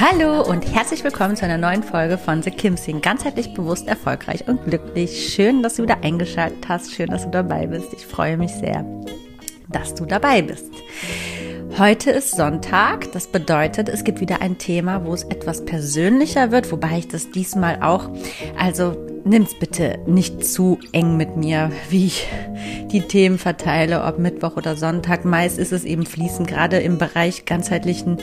Hallo und herzlich willkommen zu einer neuen Folge von The Kim Sing. Ganzheitlich bewusst, erfolgreich und glücklich. Schön, dass du wieder eingeschaltet hast. Schön, dass du dabei bist. Ich freue mich sehr, dass du dabei bist. Heute ist Sonntag. Das bedeutet, es gibt wieder ein Thema, wo es etwas persönlicher wird, wobei ich das diesmal auch, also nimm's bitte nicht zu eng mit mir, wie ich die Themen verteile, ob Mittwoch oder Sonntag. Meist ist es eben fließend, gerade im Bereich ganzheitlichen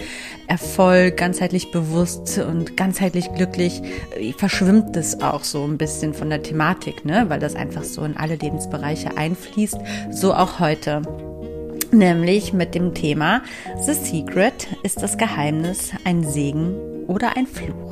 Erfolg, ganzheitlich bewusst und ganzheitlich glücklich, verschwimmt es auch so ein bisschen von der Thematik, ne? weil das einfach so in alle Lebensbereiche einfließt. So auch heute. Nämlich mit dem Thema The Secret ist das Geheimnis ein Segen oder ein Fluch.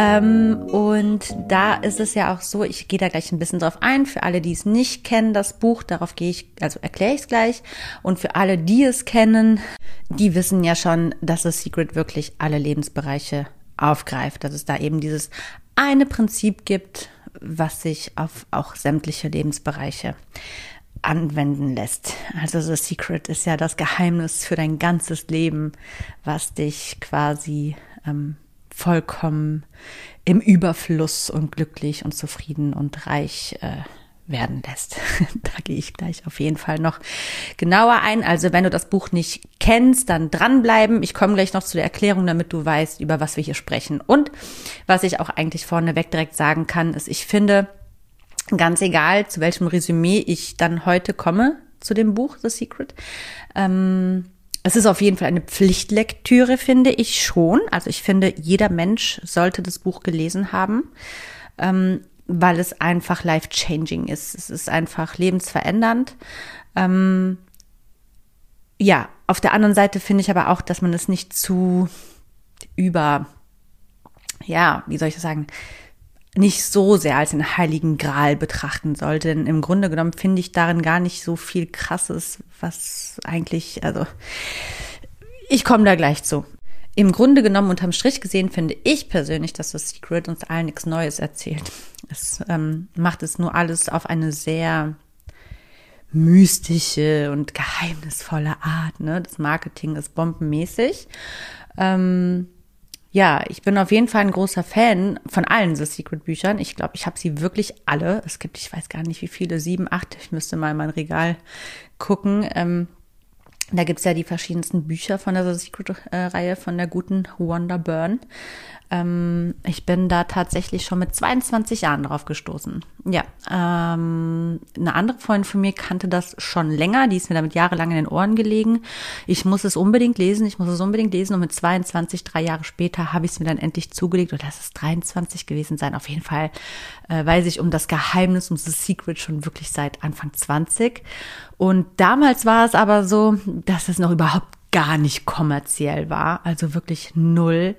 Ähm, und da ist es ja auch so, ich gehe da gleich ein bisschen drauf ein. Für alle, die es nicht kennen, das Buch, darauf gehe ich, also erkläre ich es gleich. Und für alle, die es kennen, die wissen ja schon, dass das Secret wirklich alle Lebensbereiche aufgreift. Dass es da eben dieses eine Prinzip gibt, was sich auf auch sämtliche Lebensbereiche anwenden lässt. Also The Secret ist ja das Geheimnis für dein ganzes Leben, was dich quasi ähm, vollkommen im Überfluss und glücklich und zufrieden und reich äh, werden lässt. da gehe ich gleich auf jeden Fall noch genauer ein. Also wenn du das Buch nicht kennst, dann dranbleiben. Ich komme gleich noch zu der Erklärung, damit du weißt, über was wir hier sprechen. Und was ich auch eigentlich vorneweg direkt sagen kann, ist, ich finde, ganz egal, zu welchem Resümee ich dann heute komme zu dem Buch The Secret, ähm, es ist auf jeden Fall eine Pflichtlektüre, finde ich schon. Also ich finde, jeder Mensch sollte das Buch gelesen haben, ähm, weil es einfach life-changing ist. Es ist einfach lebensverändernd. Ähm, ja, auf der anderen Seite finde ich aber auch, dass man es nicht zu über, ja, wie soll ich das sagen, nicht so sehr als den heiligen Gral betrachten sollte. Denn im Grunde genommen finde ich darin gar nicht so viel Krasses, was eigentlich, also ich komme da gleich zu. Im Grunde genommen, unterm Strich gesehen, finde ich persönlich, dass das Secret uns allen nichts Neues erzählt. Es ähm, macht es nur alles auf eine sehr mystische und geheimnisvolle Art. Ne? Das Marketing ist bombenmäßig. Ähm, ja, ich bin auf jeden Fall ein großer Fan von allen The Secret Büchern. Ich glaube, ich habe sie wirklich alle. Es gibt, ich weiß gar nicht wie viele, sieben, acht. Ich müsste mal in mein Regal gucken. Ähm, da gibt's ja die verschiedensten Bücher von der The Secret-Reihe von der guten Wanda Byrne. Ähm, ich bin da tatsächlich schon mit 22 Jahren drauf gestoßen. Ja, ähm, eine andere Freundin von mir kannte das schon länger, die ist mir damit jahrelang in den Ohren gelegen. Ich muss es unbedingt lesen, ich muss es unbedingt lesen und mit 22, drei Jahre später habe ich es mir dann endlich zugelegt oder lass es 23 gewesen sein. Auf jeden Fall äh, weiß ich um das Geheimnis, um The Secret schon wirklich seit Anfang 20. Und damals war es aber so, dass es noch überhaupt gar nicht kommerziell war, also wirklich null.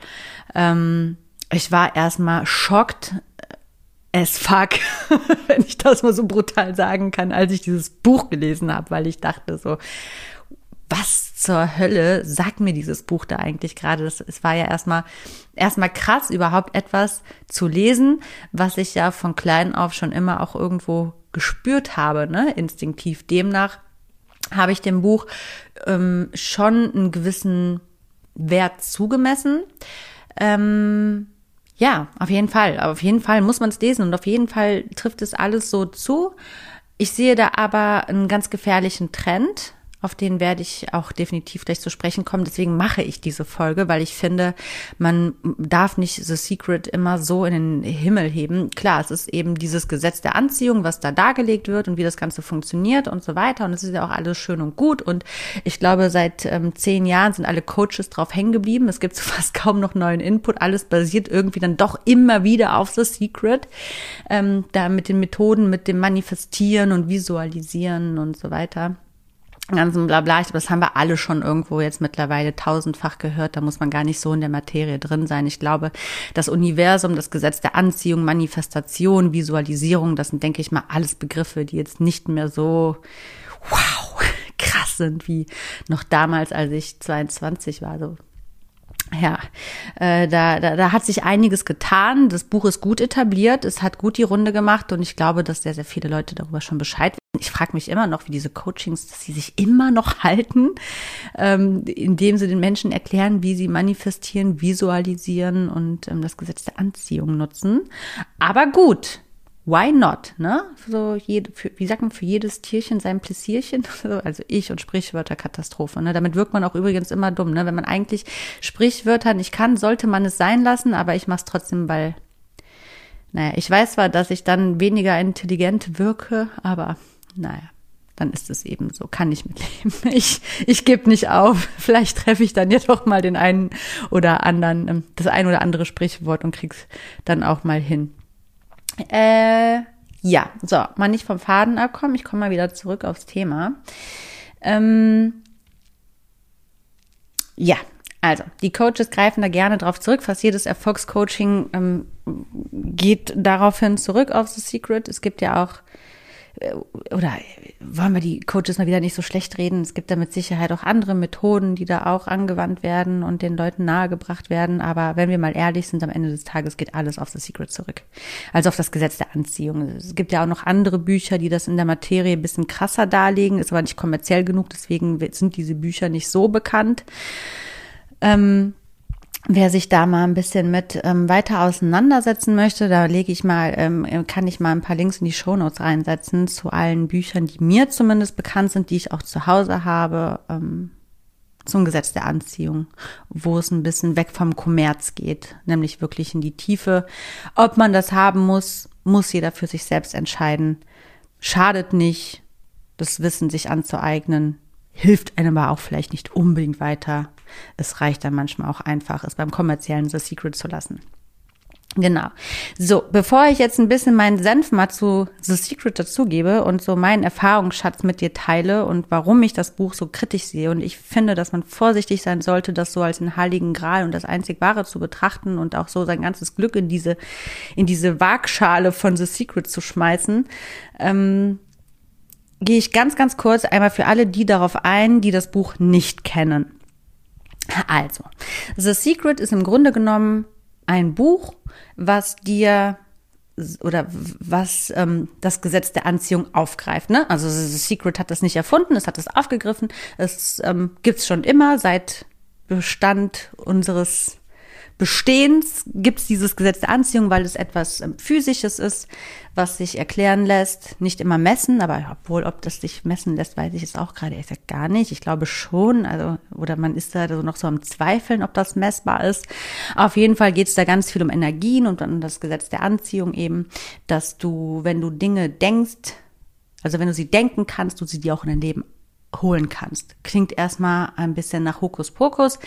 Ähm, ich war erstmal schockt as fuck, wenn ich das mal so brutal sagen kann, als ich dieses Buch gelesen habe, weil ich dachte so, was zur Hölle sagt mir dieses Buch da eigentlich gerade? Es war ja erstmal erstmal krass, überhaupt etwas zu lesen, was ich ja von klein auf schon immer auch irgendwo gespürt habe, ne, instinktiv. Demnach habe ich dem Buch ähm, schon einen gewissen Wert zugemessen. Ähm, ja, auf jeden Fall. Aber auf jeden Fall muss man es lesen und auf jeden Fall trifft es alles so zu. Ich sehe da aber einen ganz gefährlichen Trend auf den werde ich auch definitiv gleich zu sprechen kommen. Deswegen mache ich diese Folge, weil ich finde, man darf nicht The Secret immer so in den Himmel heben. Klar, es ist eben dieses Gesetz der Anziehung, was da dargelegt wird und wie das Ganze funktioniert und so weiter. Und es ist ja auch alles schön und gut. Und ich glaube, seit ähm, zehn Jahren sind alle Coaches drauf hängen geblieben. Es gibt fast kaum noch neuen Input. Alles basiert irgendwie dann doch immer wieder auf The Secret. Ähm, da mit den Methoden, mit dem Manifestieren und Visualisieren und so weiter ganzen Blabla. Ich glaube, das haben wir alle schon irgendwo jetzt mittlerweile tausendfach gehört. Da muss man gar nicht so in der Materie drin sein. Ich glaube, das Universum, das Gesetz der Anziehung, Manifestation, Visualisierung, das sind, denke ich mal, alles Begriffe, die jetzt nicht mehr so wow, krass sind wie noch damals, als ich 22 war. So ja, äh, da, da, da hat sich einiges getan. Das Buch ist gut etabliert, es hat gut die Runde gemacht und ich glaube, dass sehr, sehr viele Leute darüber schon Bescheid. Ich frage mich immer noch, wie diese Coachings, dass sie sich immer noch halten, ähm, indem sie den Menschen erklären, wie sie manifestieren, visualisieren und ähm, das Gesetz der Anziehung nutzen. Aber gut, why not, ne? So jede, für, wie sagt man, für jedes Tierchen sein Pläsierchen. Also ich und Sprichwörter Katastrophe. Ne? Damit wirkt man auch übrigens immer dumm, ne? Wenn man eigentlich Sprichwörter nicht kann, sollte man es sein lassen, aber ich mach's trotzdem, weil, naja, ich weiß zwar, dass ich dann weniger intelligent wirke, aber naja. Dann ist es eben so, kann ich mitleben. Ich, ich gebe nicht auf. Vielleicht treffe ich dann ja doch mal den einen oder anderen, ähm, das ein oder andere Sprichwort und krieg's dann auch mal hin. Äh, ja, so, mal nicht vom Faden abkommen. Ich komme mal wieder zurück aufs Thema. Ähm, ja, also, die Coaches greifen da gerne drauf zurück. Fast jedes Erfolgscoaching ähm, geht daraufhin zurück auf The Secret. Es gibt ja auch oder wollen wir die Coaches mal wieder nicht so schlecht reden? Es gibt da mit Sicherheit auch andere Methoden, die da auch angewandt werden und den Leuten nahegebracht werden. Aber wenn wir mal ehrlich sind, am Ende des Tages geht alles auf The Secret zurück. Also auf das Gesetz der Anziehung. Es gibt ja auch noch andere Bücher, die das in der Materie ein bisschen krasser darlegen, ist aber nicht kommerziell genug, deswegen sind diese Bücher nicht so bekannt. Ähm, Wer sich da mal ein bisschen mit ähm, weiter auseinandersetzen möchte, da lege ich mal, ähm, kann ich mal ein paar Links in die Shownotes reinsetzen zu allen Büchern, die mir zumindest bekannt sind, die ich auch zu Hause habe, ähm, zum Gesetz der Anziehung, wo es ein bisschen weg vom Kommerz geht, nämlich wirklich in die Tiefe. Ob man das haben muss, muss jeder für sich selbst entscheiden. Schadet nicht, das Wissen sich anzueignen, hilft einem aber auch vielleicht nicht unbedingt weiter es reicht dann manchmal auch einfach, es beim kommerziellen The Secret zu lassen. Genau. So, bevor ich jetzt ein bisschen meinen Senf mal zu The Secret dazugebe und so meinen Erfahrungsschatz mit dir teile und warum ich das Buch so kritisch sehe und ich finde, dass man vorsichtig sein sollte, das so als den heiligen Gral und das einzig Wahre zu betrachten und auch so sein ganzes Glück in diese, in diese Waagschale von The Secret zu schmeißen, ähm, gehe ich ganz, ganz kurz einmal für alle die darauf ein, die das Buch nicht kennen. Also, The Secret ist im Grunde genommen ein Buch, was dir oder was ähm, das Gesetz der Anziehung aufgreift. Ne? Also The Secret hat das nicht erfunden, es hat es aufgegriffen. Es ähm, gibt schon immer seit Bestand unseres Bestehens gibt es dieses Gesetz der Anziehung, weil es etwas ähm, Physisches ist, was sich erklären lässt, nicht immer messen, aber obwohl, ob das sich messen lässt, weiß ich jetzt auch gerade ehrlich gesagt gar nicht. Ich glaube schon, also, oder man ist da so noch so am Zweifeln, ob das messbar ist. Auf jeden Fall geht es da ganz viel um Energien und dann das Gesetz der Anziehung eben, dass du, wenn du Dinge denkst, also wenn du sie denken kannst, du sie dir auch in dein Leben holen kannst. Klingt erstmal ein bisschen nach Hokuspokus,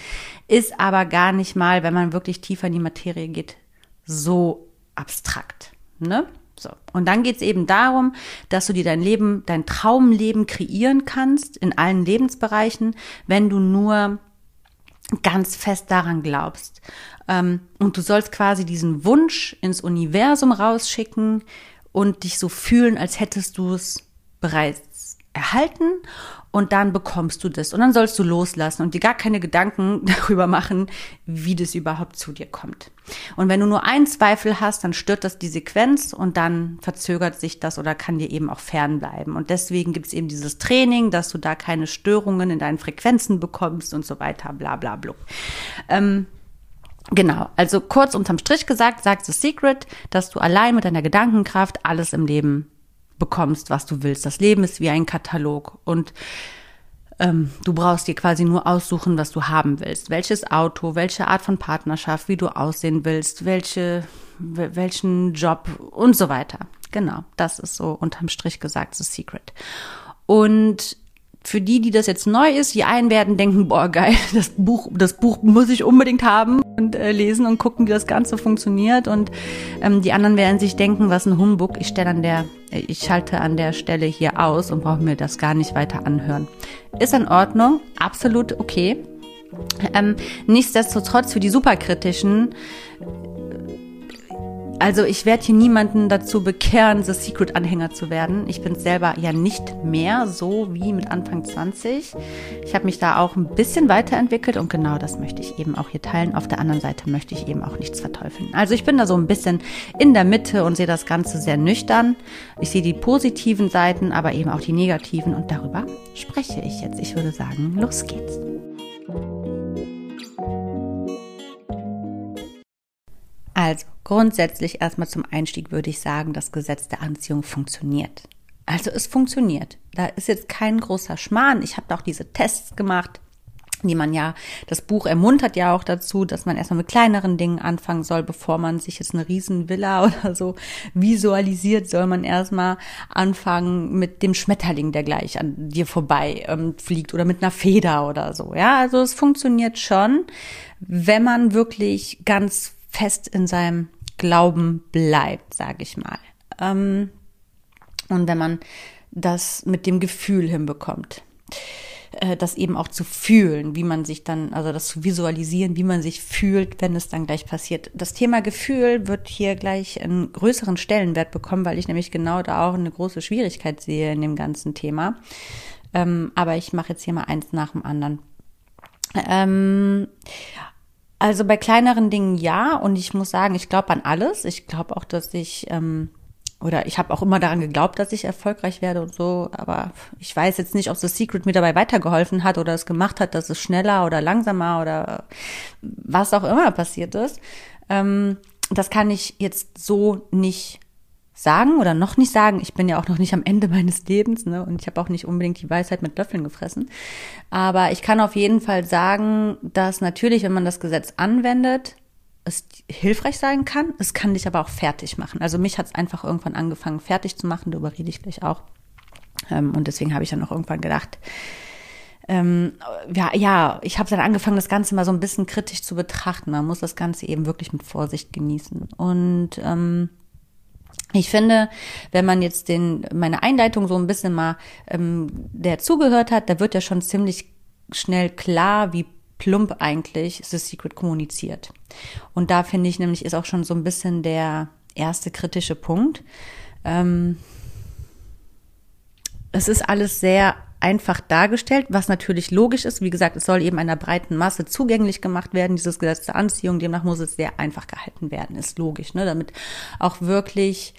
ist aber gar nicht mal, wenn man wirklich tiefer in die Materie geht, so abstrakt. Ne? So. Und dann geht's eben darum, dass du dir dein Leben, dein Traumleben kreieren kannst in allen Lebensbereichen, wenn du nur ganz fest daran glaubst. Ähm, und du sollst quasi diesen Wunsch ins Universum rausschicken und dich so fühlen, als hättest du es bereits erhalten und dann bekommst du das und dann sollst du loslassen und dir gar keine Gedanken darüber machen, wie das überhaupt zu dir kommt. Und wenn du nur einen Zweifel hast, dann stört das die Sequenz und dann verzögert sich das oder kann dir eben auch fernbleiben. Und deswegen gibt es eben dieses Training, dass du da keine Störungen in deinen Frequenzen bekommst und so weiter, bla bla bla. Ähm, Genau, also kurz unterm Strich gesagt, sagt The Secret, dass du allein mit deiner Gedankenkraft alles im Leben bekommst, was du willst. Das Leben ist wie ein Katalog. Und ähm, du brauchst dir quasi nur aussuchen, was du haben willst. Welches Auto, welche Art von Partnerschaft, wie du aussehen willst, welche, welchen Job und so weiter. Genau, das ist so unterm Strich gesagt, The Secret. Und für die, die das jetzt neu ist, die einen werden denken, boah, geil, das Buch, das Buch muss ich unbedingt haben und äh, lesen und gucken, wie das Ganze funktioniert. Und ähm, die anderen werden sich denken, was ein Humbug. Ich stelle an der, ich schalte an der Stelle hier aus und brauche mir das gar nicht weiter anhören. Ist in Ordnung, absolut okay. Ähm, nichtsdestotrotz für die Superkritischen also ich werde hier niemanden dazu bekehren, The Secret-Anhänger zu werden. Ich bin selber ja nicht mehr so wie mit Anfang 20. Ich habe mich da auch ein bisschen weiterentwickelt und genau das möchte ich eben auch hier teilen. Auf der anderen Seite möchte ich eben auch nichts verteufeln. Also ich bin da so ein bisschen in der Mitte und sehe das Ganze sehr nüchtern. Ich sehe die positiven Seiten, aber eben auch die negativen und darüber spreche ich jetzt. Ich würde sagen, los geht's. Also grundsätzlich erstmal zum Einstieg würde ich sagen, das Gesetz der Anziehung funktioniert. Also es funktioniert. Da ist jetzt kein großer Schmarrn. Ich habe da auch diese Tests gemacht, die man ja, das Buch ermuntert ja auch dazu, dass man erstmal mit kleineren Dingen anfangen soll, bevor man sich jetzt eine Riesenvilla oder so visualisiert, soll man erstmal anfangen mit dem Schmetterling, der gleich an dir vorbei ähm, fliegt oder mit einer Feder oder so. Ja, also es funktioniert schon, wenn man wirklich ganz fest in seinem Glauben bleibt, sage ich mal. Ähm, und wenn man das mit dem Gefühl hinbekommt, äh, das eben auch zu fühlen, wie man sich dann, also das zu visualisieren, wie man sich fühlt, wenn es dann gleich passiert. Das Thema Gefühl wird hier gleich einen größeren Stellenwert bekommen, weil ich nämlich genau da auch eine große Schwierigkeit sehe in dem ganzen Thema. Ähm, aber ich mache jetzt hier mal eins nach dem anderen. Ähm, also bei kleineren Dingen ja. Und ich muss sagen, ich glaube an alles. Ich glaube auch, dass ich, ähm, oder ich habe auch immer daran geglaubt, dass ich erfolgreich werde und so. Aber ich weiß jetzt nicht, ob das Secret mir dabei weitergeholfen hat oder es gemacht hat, dass es schneller oder langsamer oder was auch immer passiert ist. Ähm, das kann ich jetzt so nicht sagen oder noch nicht sagen. Ich bin ja auch noch nicht am Ende meines Lebens ne? und ich habe auch nicht unbedingt die Weisheit mit Löffeln gefressen. Aber ich kann auf jeden Fall sagen, dass natürlich, wenn man das Gesetz anwendet, es hilfreich sein kann. Es kann dich aber auch fertig machen. Also mich hat es einfach irgendwann angefangen, fertig zu machen. Darüber rede ich gleich auch. Ähm, und deswegen habe ich dann auch irgendwann gedacht, ähm, ja, ja, ich habe dann angefangen, das Ganze mal so ein bisschen kritisch zu betrachten. Man muss das Ganze eben wirklich mit Vorsicht genießen. Und ähm, ich finde, wenn man jetzt den, meine Einleitung so ein bisschen mal ähm, der zugehört hat, da wird ja schon ziemlich schnell klar, wie plump eigentlich The Secret kommuniziert. Und da finde ich nämlich ist auch schon so ein bisschen der erste kritische Punkt. Ähm, es ist alles sehr einfach dargestellt, was natürlich logisch ist. Wie gesagt, es soll eben einer breiten Masse zugänglich gemacht werden, dieses Gesetz der Anziehung. Demnach muss es sehr einfach gehalten werden, ist logisch, ne? damit auch wirklich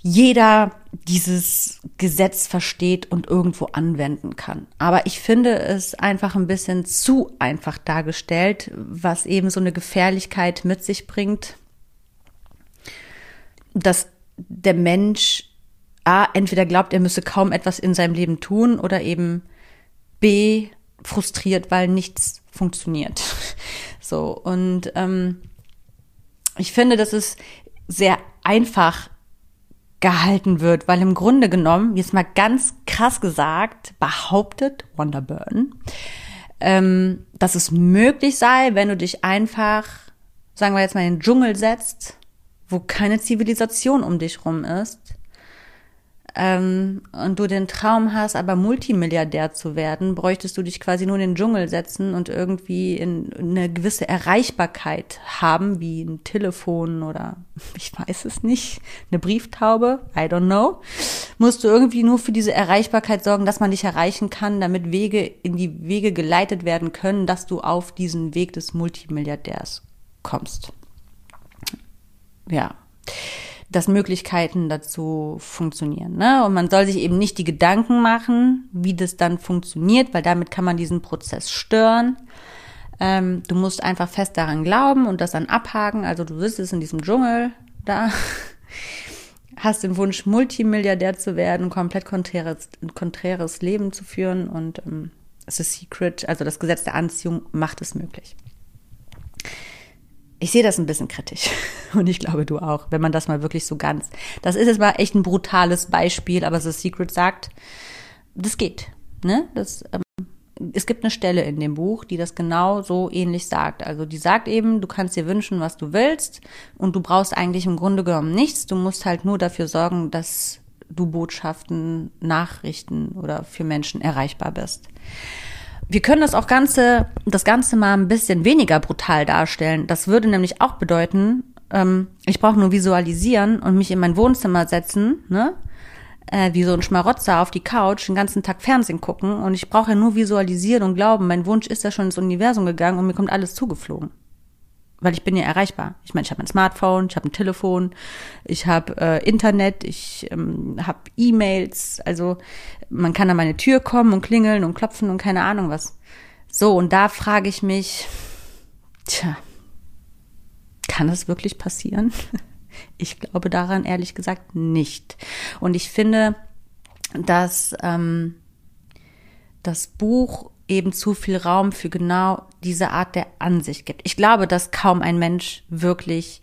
jeder dieses Gesetz versteht und irgendwo anwenden kann. Aber ich finde es einfach ein bisschen zu einfach dargestellt, was eben so eine Gefährlichkeit mit sich bringt, dass der Mensch A, entweder glaubt, er müsse kaum etwas in seinem Leben tun oder eben B, frustriert, weil nichts funktioniert. So, und ähm, ich finde, dass es sehr einfach gehalten wird, weil im Grunde genommen, jetzt mal ganz krass gesagt, behauptet Wonderburn, ähm, dass es möglich sei, wenn du dich einfach, sagen wir jetzt mal, in den Dschungel setzt, wo keine Zivilisation um dich rum ist, ähm, und du den Traum hast, aber Multimilliardär zu werden, bräuchtest du dich quasi nur in den Dschungel setzen und irgendwie in eine gewisse Erreichbarkeit haben, wie ein Telefon oder ich weiß es nicht, eine Brieftaube, I don't know. Musst du irgendwie nur für diese Erreichbarkeit sorgen, dass man dich erreichen kann, damit Wege in die Wege geleitet werden können, dass du auf diesen Weg des Multimilliardärs kommst. Ja dass Möglichkeiten dazu funktionieren. Ne? Und man soll sich eben nicht die Gedanken machen, wie das dann funktioniert, weil damit kann man diesen Prozess stören. Ähm, du musst einfach fest daran glauben und das dann abhaken. Also du sitzt in diesem Dschungel da. hast den Wunsch, Multimilliardär zu werden, komplett konträres, konträres Leben zu führen und ähm, es ist Secret, also das Gesetz der Anziehung macht es möglich. Ich sehe das ein bisschen kritisch und ich glaube du auch, wenn man das mal wirklich so ganz. Das ist jetzt mal echt ein brutales Beispiel, aber The Secret sagt, das geht. Ne? Das, ähm, es gibt eine Stelle in dem Buch, die das genau so ähnlich sagt. Also die sagt eben, du kannst dir wünschen, was du willst und du brauchst eigentlich im Grunde genommen nichts. Du musst halt nur dafür sorgen, dass du Botschaften, Nachrichten oder für Menschen erreichbar bist. Wir können das auch Ganze, das Ganze mal ein bisschen weniger brutal darstellen. Das würde nämlich auch bedeuten, ähm, ich brauche nur visualisieren und mich in mein Wohnzimmer setzen, ne? äh, wie so ein Schmarotzer auf die Couch den ganzen Tag Fernsehen gucken und ich brauche ja nur visualisieren und glauben, mein Wunsch ist ja schon ins Universum gegangen und mir kommt alles zugeflogen. Weil ich bin ja erreichbar. Ich meine, ich habe ein Smartphone, ich habe ein Telefon, ich habe äh, Internet, ich ähm, habe E-Mails. Also man kann an meine Tür kommen und klingeln und klopfen und keine Ahnung was. So, und da frage ich mich, tja, kann das wirklich passieren? Ich glaube daran ehrlich gesagt nicht. Und ich finde, dass ähm, das Buch eben zu viel Raum für genau diese Art der Ansicht gibt. Ich glaube, dass kaum ein Mensch wirklich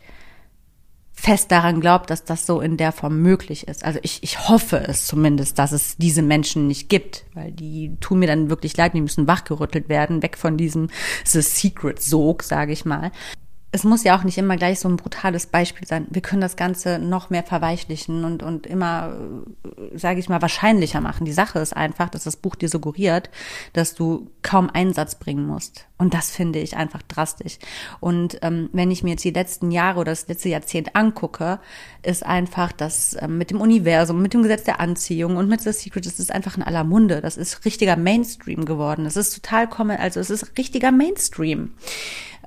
fest daran glaubt, dass das so in der Form möglich ist. Also ich, ich hoffe es zumindest, dass es diese Menschen nicht gibt, weil die tun mir dann wirklich leid, die müssen wachgerüttelt werden, weg von diesem The Secret Sog, sage ich mal es muss ja auch nicht immer gleich so ein brutales Beispiel sein. Wir können das Ganze noch mehr verweichlichen und, und immer, äh, sage ich mal, wahrscheinlicher machen. Die Sache ist einfach, dass das Buch dir suggeriert, dass du kaum Einsatz bringen musst. Und das finde ich einfach drastisch. Und ähm, wenn ich mir jetzt die letzten Jahre oder das letzte Jahrzehnt angucke, ist einfach das ähm, mit dem Universum, mit dem Gesetz der Anziehung und mit The Secret, das ist einfach in aller Munde. Das ist richtiger Mainstream geworden. Das ist total komme, also es ist richtiger Mainstream.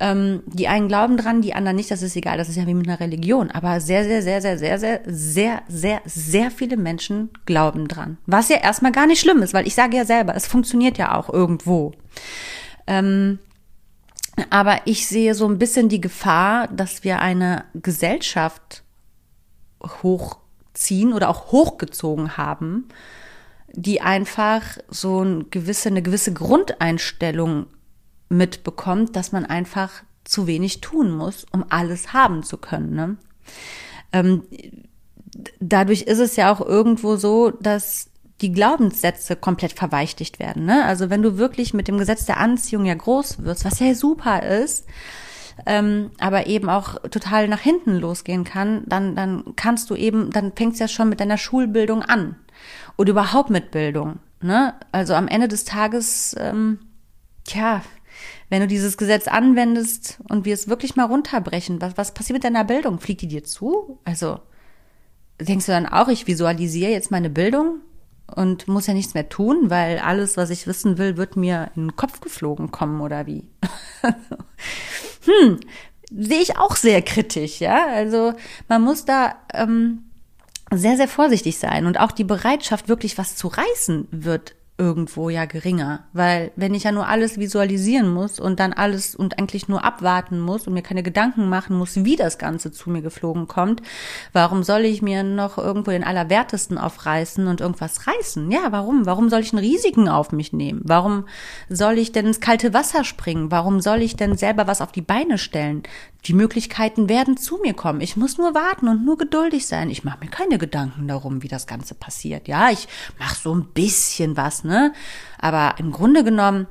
Ähm, die einen glauben dran, die anderen nicht, das ist egal, das ist ja wie mit einer Religion. Aber sehr, sehr, sehr, sehr, sehr, sehr, sehr, sehr, sehr viele Menschen glauben dran. Was ja erstmal gar nicht schlimm ist, weil ich sage ja selber, es funktioniert ja auch irgendwo. Ähm, aber ich sehe so ein bisschen die Gefahr, dass wir eine Gesellschaft hochziehen oder auch hochgezogen haben, die einfach so eine gewisse, eine gewisse Grundeinstellung mitbekommt, dass man einfach zu wenig tun muss, um alles haben zu können. Ne? Ähm, dadurch ist es ja auch irgendwo so, dass die Glaubenssätze komplett verweichtigt werden. Ne? Also wenn du wirklich mit dem Gesetz der Anziehung ja groß wirst, was ja super ist, ähm, aber eben auch total nach hinten losgehen kann, dann, dann kannst du eben, dann fängt es ja schon mit deiner Schulbildung an oder überhaupt mit Bildung. Ne? Also am Ende des Tages, ähm, tja, wenn du dieses Gesetz anwendest und wir es wirklich mal runterbrechen, was, was passiert mit deiner Bildung? Fliegt die dir zu? Also denkst du dann auch, ich visualisiere jetzt meine Bildung? und muss ja nichts mehr tun, weil alles, was ich wissen will, wird mir in den Kopf geflogen kommen oder wie. hm, sehe ich auch sehr kritisch, ja. Also man muss da ähm, sehr, sehr vorsichtig sein und auch die Bereitschaft, wirklich was zu reißen, wird irgendwo ja geringer. Weil wenn ich ja nur alles visualisieren muss und dann alles und eigentlich nur abwarten muss und mir keine Gedanken machen muss, wie das Ganze zu mir geflogen kommt, warum soll ich mir noch irgendwo den Allerwertesten aufreißen und irgendwas reißen? Ja, warum? Warum soll ich einen Risiken auf mich nehmen? Warum soll ich denn ins kalte Wasser springen? Warum soll ich denn selber was auf die Beine stellen? Die Möglichkeiten werden zu mir kommen. Ich muss nur warten und nur geduldig sein. Ich mache mir keine Gedanken darum, wie das Ganze passiert. Ja, ich mache so ein bisschen was, ne? Aber im Grunde genommen,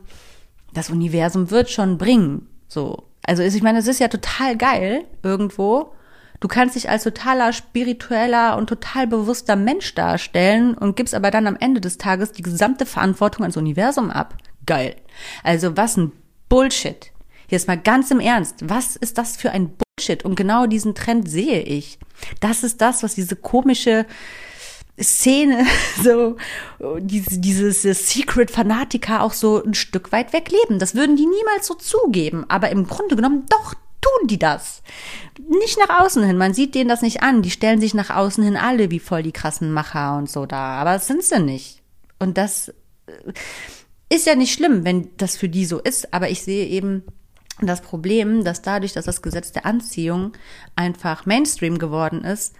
das Universum wird schon bringen. So. Also ich meine, es ist ja total geil irgendwo. Du kannst dich als totaler spiritueller und total bewusster Mensch darstellen und gibst aber dann am Ende des Tages die gesamte Verantwortung ans Universum ab. Geil. Also was ein Bullshit. Jetzt mal ganz im Ernst, was ist das für ein Bullshit? Und genau diesen Trend sehe ich. Das ist das, was diese komische Szene, so diese, dieses Secret-Fanatiker auch so ein Stück weit wegleben. Das würden die niemals so zugeben. Aber im Grunde genommen doch tun die das. Nicht nach außen hin. Man sieht denen das nicht an. Die stellen sich nach außen hin alle wie voll die krassen Macher und so da. Aber das sind sie nicht. Und das äh, ist ja nicht schlimm, wenn das für die so ist. Aber ich sehe eben das Problem, dass dadurch, dass das Gesetz der Anziehung einfach Mainstream geworden ist,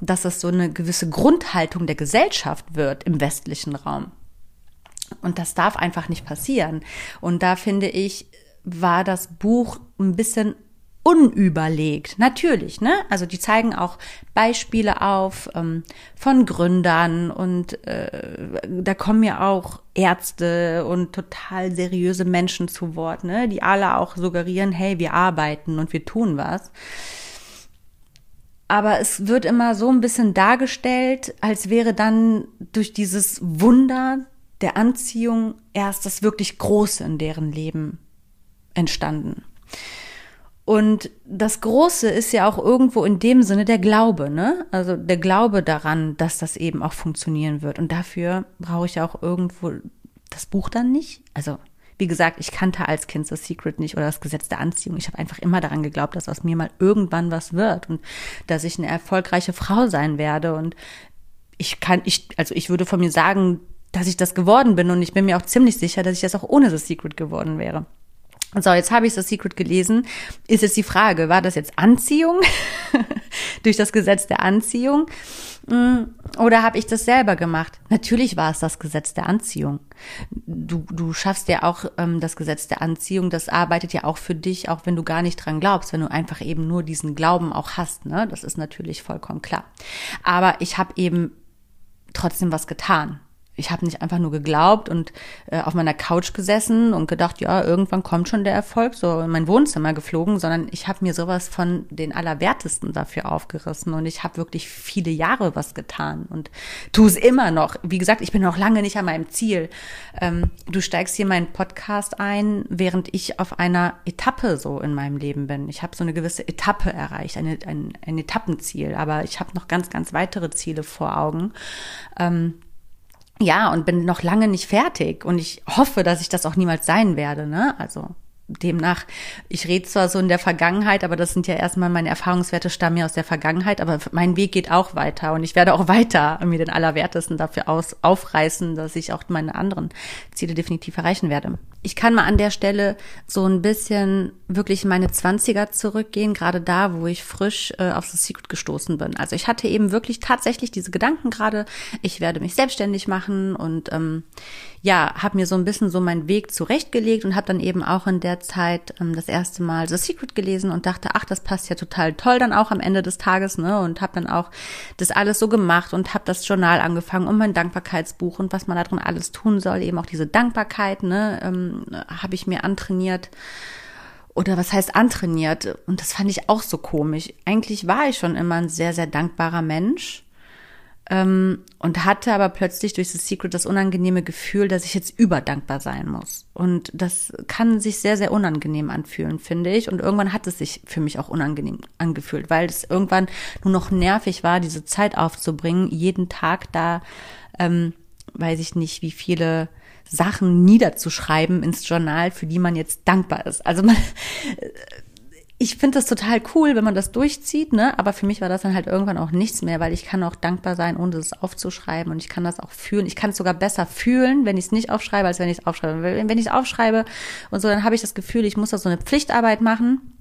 dass das so eine gewisse Grundhaltung der Gesellschaft wird im westlichen Raum. Und das darf einfach nicht passieren. Und da finde ich, war das Buch ein bisschen unüberlegt. Natürlich, ne? Also die zeigen auch Beispiele auf ähm, von Gründern und äh, da kommen ja auch Ärzte und total seriöse Menschen zu Wort, ne? Die alle auch suggerieren, hey, wir arbeiten und wir tun was. Aber es wird immer so ein bisschen dargestellt, als wäre dann durch dieses Wunder der Anziehung erst das wirklich Große in deren Leben entstanden. Und das Große ist ja auch irgendwo in dem Sinne der Glaube, ne? Also der Glaube daran, dass das eben auch funktionieren wird. Und dafür brauche ich auch irgendwo das Buch dann nicht. Also, wie gesagt, ich kannte als Kind The Secret nicht oder das Gesetz der Anziehung. Ich habe einfach immer daran geglaubt, dass aus mir mal irgendwann was wird und dass ich eine erfolgreiche Frau sein werde. Und ich kann, ich, also ich würde von mir sagen, dass ich das geworden bin und ich bin mir auch ziemlich sicher, dass ich das auch ohne The Secret geworden wäre. So, jetzt habe ich das Secret gelesen. Ist jetzt die Frage, war das jetzt Anziehung durch das Gesetz der Anziehung mm, oder habe ich das selber gemacht? Natürlich war es das Gesetz der Anziehung. Du, du schaffst ja auch ähm, das Gesetz der Anziehung, das arbeitet ja auch für dich, auch wenn du gar nicht dran glaubst, wenn du einfach eben nur diesen Glauben auch hast. Ne? Das ist natürlich vollkommen klar. Aber ich habe eben trotzdem was getan ich habe nicht einfach nur geglaubt und äh, auf meiner Couch gesessen und gedacht, ja, irgendwann kommt schon der Erfolg, so in mein Wohnzimmer geflogen, sondern ich habe mir sowas von den Allerwertesten dafür aufgerissen und ich habe wirklich viele Jahre was getan und tu es immer noch. Wie gesagt, ich bin noch lange nicht an meinem Ziel. Ähm, du steigst hier meinen Podcast ein, während ich auf einer Etappe so in meinem Leben bin. Ich habe so eine gewisse Etappe erreicht, eine, ein, ein Etappenziel, aber ich habe noch ganz, ganz weitere Ziele vor Augen. Ähm, ja, und bin noch lange nicht fertig. Und ich hoffe, dass ich das auch niemals sein werde, ne? Also demnach, ich rede zwar so in der Vergangenheit, aber das sind ja erstmal meine Erfahrungswerte stammen ja aus der Vergangenheit, aber mein Weg geht auch weiter und ich werde auch weiter mir den Allerwertesten dafür aus, aufreißen, dass ich auch meine anderen Ziele definitiv erreichen werde. Ich kann mal an der Stelle so ein bisschen wirklich in meine Zwanziger zurückgehen, gerade da, wo ich frisch äh, auf das Secret gestoßen bin. Also ich hatte eben wirklich tatsächlich diese Gedanken gerade, ich werde mich selbstständig machen und ähm, ja, habe mir so ein bisschen so meinen Weg zurechtgelegt und habe dann eben auch in der Zeit ähm, das erste Mal The Secret gelesen und dachte, ach, das passt ja total toll dann auch am Ende des Tages, ne? Und habe dann auch das alles so gemacht und habe das Journal angefangen und mein Dankbarkeitsbuch und was man da drin alles tun soll, eben auch diese Dankbarkeit, ne, ähm, habe ich mir antrainiert oder was heißt antrainiert? Und das fand ich auch so komisch. Eigentlich war ich schon immer ein sehr, sehr dankbarer Mensch ähm, und hatte aber plötzlich durch das Secret das unangenehme Gefühl, dass ich jetzt überdankbar sein muss. Und das kann sich sehr, sehr unangenehm anfühlen, finde ich. Und irgendwann hat es sich für mich auch unangenehm angefühlt, weil es irgendwann nur noch nervig war, diese Zeit aufzubringen, jeden Tag da, ähm, weiß ich nicht, wie viele Sachen niederzuschreiben ins Journal, für die man jetzt dankbar ist. Also man, ich finde das total cool, wenn man das durchzieht, ne? Aber für mich war das dann halt irgendwann auch nichts mehr, weil ich kann auch dankbar sein, ohne es aufzuschreiben und ich kann das auch fühlen. Ich kann es sogar besser fühlen, wenn ich es nicht aufschreibe, als wenn ich es aufschreibe. Wenn ich es aufschreibe und so, dann habe ich das Gefühl, ich muss da so eine Pflichtarbeit machen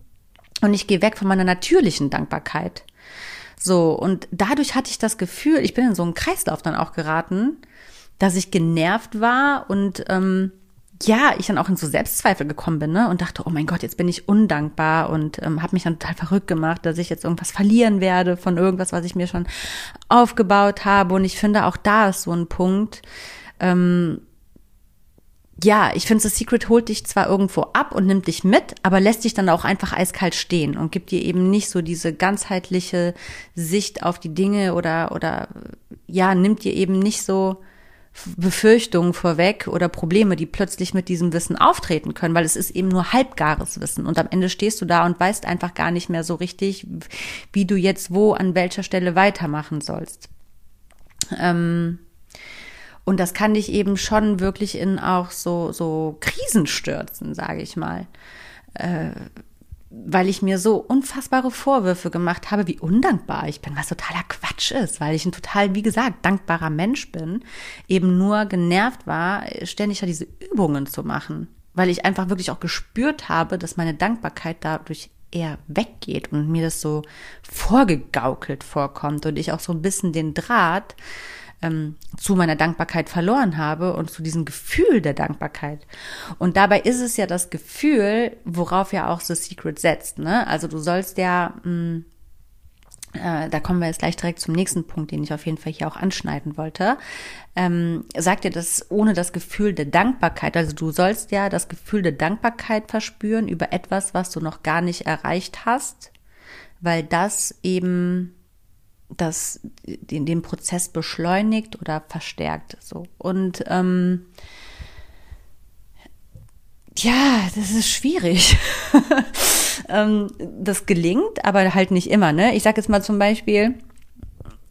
und ich gehe weg von meiner natürlichen Dankbarkeit. So, und dadurch hatte ich das Gefühl, ich bin in so einen Kreislauf dann auch geraten, dass ich genervt war und ähm, ja, ich dann auch in so Selbstzweifel gekommen bin ne? und dachte, oh mein Gott, jetzt bin ich undankbar und ähm, habe mich dann total verrückt gemacht, dass ich jetzt irgendwas verlieren werde von irgendwas, was ich mir schon aufgebaut habe. Und ich finde, auch da ist so ein Punkt. Ähm, ja, ich finde, das Secret holt dich zwar irgendwo ab und nimmt dich mit, aber lässt dich dann auch einfach eiskalt stehen und gibt dir eben nicht so diese ganzheitliche Sicht auf die Dinge oder, oder ja, nimmt dir eben nicht so Befürchtungen vorweg oder Probleme, die plötzlich mit diesem Wissen auftreten können, weil es ist eben nur halbgares Wissen und am Ende stehst du da und weißt einfach gar nicht mehr so richtig, wie du jetzt wo an welcher Stelle weitermachen sollst. Ähm, und das kann dich eben schon wirklich in auch so so Krisen stürzen, sage ich mal. Äh, weil ich mir so unfassbare Vorwürfe gemacht habe, wie undankbar ich bin, was totaler Quatsch ist, weil ich ein total, wie gesagt, dankbarer Mensch bin, eben nur genervt war, ständig ja diese Übungen zu machen, weil ich einfach wirklich auch gespürt habe, dass meine Dankbarkeit dadurch eher weggeht und mir das so vorgegaukelt vorkommt und ich auch so ein bisschen den Draht ähm, zu meiner Dankbarkeit verloren habe und zu diesem Gefühl der Dankbarkeit. Und dabei ist es ja das Gefühl, worauf ja auch The Secret setzt. Ne? Also du sollst ja, mh, mm, äh, da kommen wir jetzt gleich direkt zum nächsten Punkt, den ich auf jeden Fall hier auch anschneiden wollte. Ähm, sagt dir das ohne das Gefühl der Dankbarkeit. Also du sollst ja das Gefühl der Dankbarkeit verspüren über etwas, was du noch gar nicht erreicht hast, weil das eben das den, den Prozess beschleunigt oder verstärkt. So und ähm, ja, das ist schwierig. ähm, das gelingt, aber halt nicht immer. Ne? Ich sage jetzt mal zum Beispiel,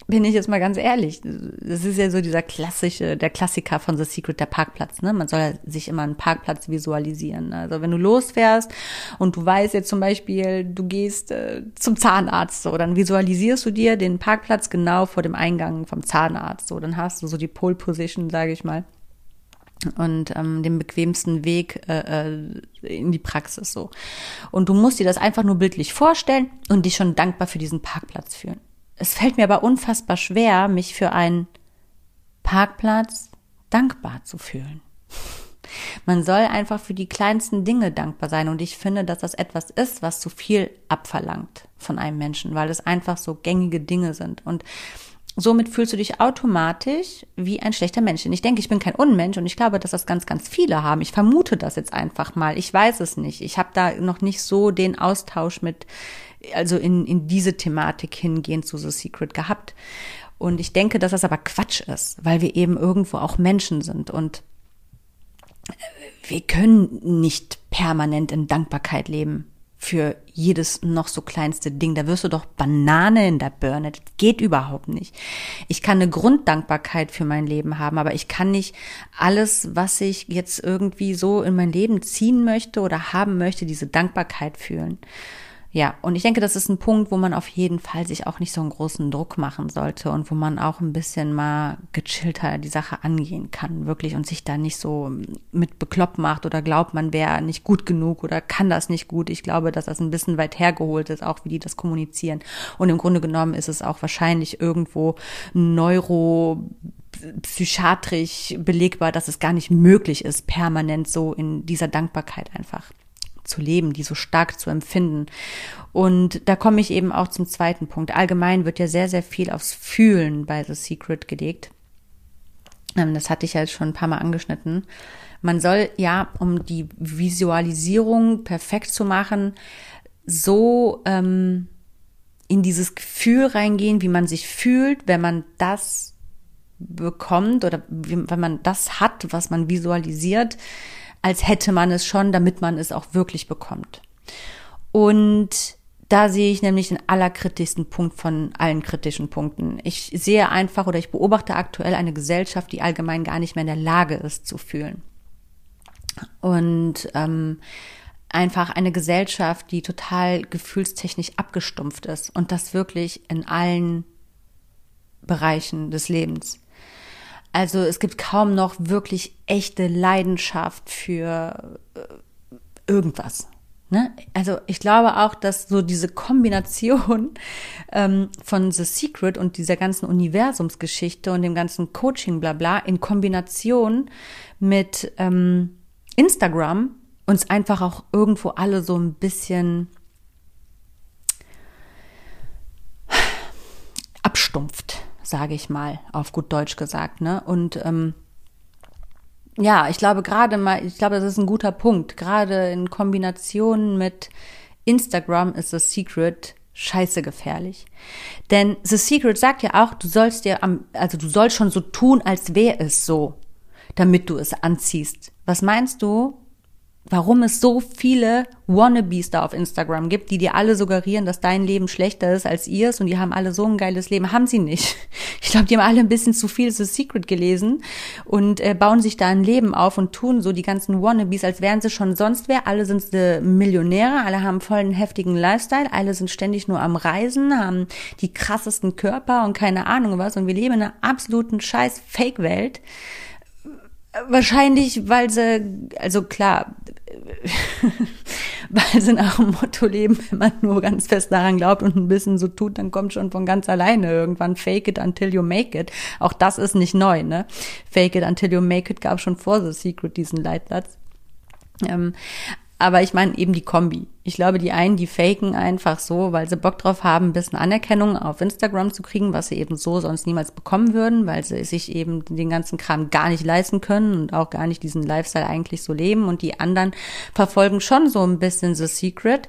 bin ich jetzt mal ganz ehrlich, das ist ja so dieser klassische, der Klassiker von The Secret, der Parkplatz. Ne? Man soll ja sich immer einen Parkplatz visualisieren. Also wenn du losfährst und du weißt jetzt zum Beispiel, du gehst äh, zum Zahnarzt, so, dann visualisierst du dir den Parkplatz genau vor dem Eingang vom Zahnarzt. So, dann hast du so die Pole Position, sage ich mal und ähm, den bequemsten Weg äh, äh, in die Praxis so. Und du musst dir das einfach nur bildlich vorstellen und dich schon dankbar für diesen Parkplatz fühlen es fällt mir aber unfassbar schwer, mich für einen Parkplatz dankbar zu fühlen. Man soll einfach für die kleinsten Dinge dankbar sein. Und ich finde, dass das etwas ist, was zu viel abverlangt von einem Menschen, weil es einfach so gängige Dinge sind. Und somit fühlst du dich automatisch wie ein schlechter Mensch. Und ich denke, ich bin kein Unmensch und ich glaube, dass das ganz, ganz viele haben. Ich vermute das jetzt einfach mal. Ich weiß es nicht. Ich habe da noch nicht so den Austausch mit also in, in diese Thematik hingehend zu The Secret gehabt. Und ich denke, dass das aber Quatsch ist, weil wir eben irgendwo auch Menschen sind und wir können nicht permanent in Dankbarkeit leben für jedes noch so kleinste Ding. Da wirst du doch Banane in der Birne. Das geht überhaupt nicht. Ich kann eine Grunddankbarkeit für mein Leben haben, aber ich kann nicht alles, was ich jetzt irgendwie so in mein Leben ziehen möchte oder haben möchte, diese Dankbarkeit fühlen. Ja, und ich denke, das ist ein Punkt, wo man auf jeden Fall sich auch nicht so einen großen Druck machen sollte und wo man auch ein bisschen mal gechillter die Sache angehen kann, wirklich, und sich da nicht so mit bekloppt macht oder glaubt, man wäre nicht gut genug oder kann das nicht gut. Ich glaube, dass das ein bisschen weit hergeholt ist, auch wie die das kommunizieren. Und im Grunde genommen ist es auch wahrscheinlich irgendwo neuro psychiatrisch belegbar, dass es gar nicht möglich ist, permanent so in dieser Dankbarkeit einfach zu leben, die so stark zu empfinden. Und da komme ich eben auch zum zweiten Punkt. Allgemein wird ja sehr, sehr viel aufs Fühlen bei The Secret gelegt. Ähm, das hatte ich ja schon ein paar Mal angeschnitten. Man soll ja, um die Visualisierung perfekt zu machen, so ähm, in dieses Gefühl reingehen, wie man sich fühlt, wenn man das bekommt oder wenn man das hat, was man visualisiert, als hätte man es schon, damit man es auch wirklich bekommt. Und da sehe ich nämlich den allerkritischsten Punkt von allen kritischen Punkten. Ich sehe einfach oder ich beobachte aktuell eine Gesellschaft, die allgemein gar nicht mehr in der Lage ist zu fühlen. Und ähm, einfach eine Gesellschaft, die total gefühlstechnisch abgestumpft ist und das wirklich in allen Bereichen des Lebens. Also es gibt kaum noch wirklich echte Leidenschaft für äh, irgendwas. Ne? Also ich glaube auch, dass so diese Kombination ähm, von The Secret und dieser ganzen Universumsgeschichte und dem ganzen Coaching blabla in Kombination mit ähm, Instagram uns einfach auch irgendwo alle so ein bisschen abstumpft sage ich mal, auf gut Deutsch gesagt. Ne? Und ähm, ja, ich glaube gerade mal, ich glaube, das ist ein guter Punkt. Gerade in Kombination mit Instagram ist The Secret scheiße gefährlich. Denn The Secret sagt ja auch, du sollst dir am, also du sollst schon so tun, als wäre es so, damit du es anziehst. Was meinst du, warum es so viele Wannabes da auf Instagram gibt, die dir alle suggerieren, dass dein Leben schlechter ist als ihrs und die haben alle so ein geiles Leben. Haben sie nicht. Ich glaube, die haben alle ein bisschen zu viel The Secret gelesen und äh, bauen sich da ein Leben auf und tun so die ganzen Wannabes, als wären sie schon sonst wer. Alle sind Millionäre, alle haben voll einen heftigen Lifestyle, alle sind ständig nur am Reisen, haben die krassesten Körper und keine Ahnung was und wir leben in einer absoluten scheiß Fake-Welt. Wahrscheinlich, weil sie, also klar, weil sie nach dem Motto leben, wenn man nur ganz fest daran glaubt und ein bisschen so tut, dann kommt schon von ganz alleine irgendwann fake it until you make it. Auch das ist nicht neu, ne? Fake it until you make it gab schon vor The Secret diesen Leitsatz. Ähm, aber ich meine eben die Kombi. Ich glaube, die einen, die faken einfach so, weil sie Bock drauf haben, ein bisschen Anerkennung auf Instagram zu kriegen, was sie eben so sonst niemals bekommen würden, weil sie sich eben den ganzen Kram gar nicht leisten können und auch gar nicht diesen Lifestyle eigentlich so leben. Und die anderen verfolgen schon so ein bisschen The Secret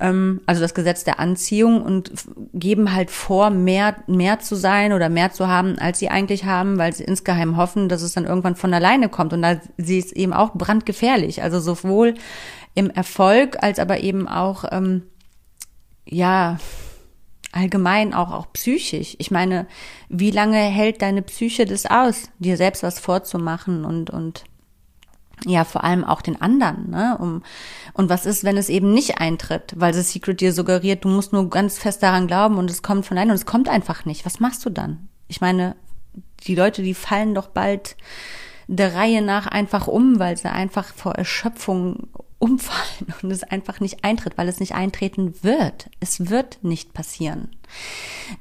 ähm, also das Gesetz der Anziehung und geben halt vor, mehr, mehr zu sein oder mehr zu haben, als sie eigentlich haben, weil sie insgeheim hoffen, dass es dann irgendwann von alleine kommt. Und da sie ist eben auch brandgefährlich. Also sowohl im Erfolg, als aber eben auch, ähm, ja, allgemein auch, auch psychisch. Ich meine, wie lange hält deine Psyche das aus, dir selbst was vorzumachen und, und ja, vor allem auch den anderen, ne? Um, und was ist, wenn es eben nicht eintritt, weil das Secret dir suggeriert, du musst nur ganz fest daran glauben und es kommt von allein und es kommt einfach nicht. Was machst du dann? Ich meine, die Leute, die fallen doch bald der Reihe nach einfach um, weil sie einfach vor Erschöpfung umfallen und es einfach nicht eintritt, weil es nicht eintreten wird. Es wird nicht passieren.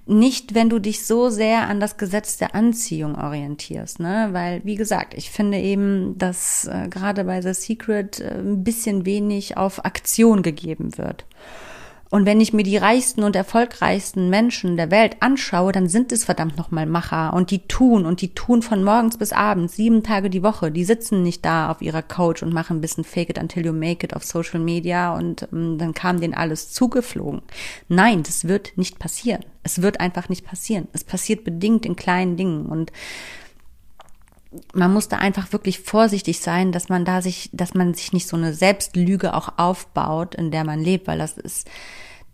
Nicht, wenn du dich so sehr an das Gesetz der Anziehung orientierst, ne? Weil, wie gesagt, ich finde eben, dass äh, gerade bei The Secret äh, ein bisschen wenig auf Aktion gegeben wird. Und wenn ich mir die reichsten und erfolgreichsten Menschen der Welt anschaue, dann sind es verdammt nochmal Macher und die tun und die tun von morgens bis abends, sieben Tage die Woche. Die sitzen nicht da auf ihrer Couch und machen ein bisschen Fake it until you make it auf Social Media und ähm, dann kam denen alles zugeflogen. Nein, das wird nicht passieren. Es wird einfach nicht passieren. Es passiert bedingt in kleinen Dingen und man muss da einfach wirklich vorsichtig sein, dass man da sich, dass man sich nicht so eine Selbstlüge auch aufbaut, in der man lebt, weil das ist,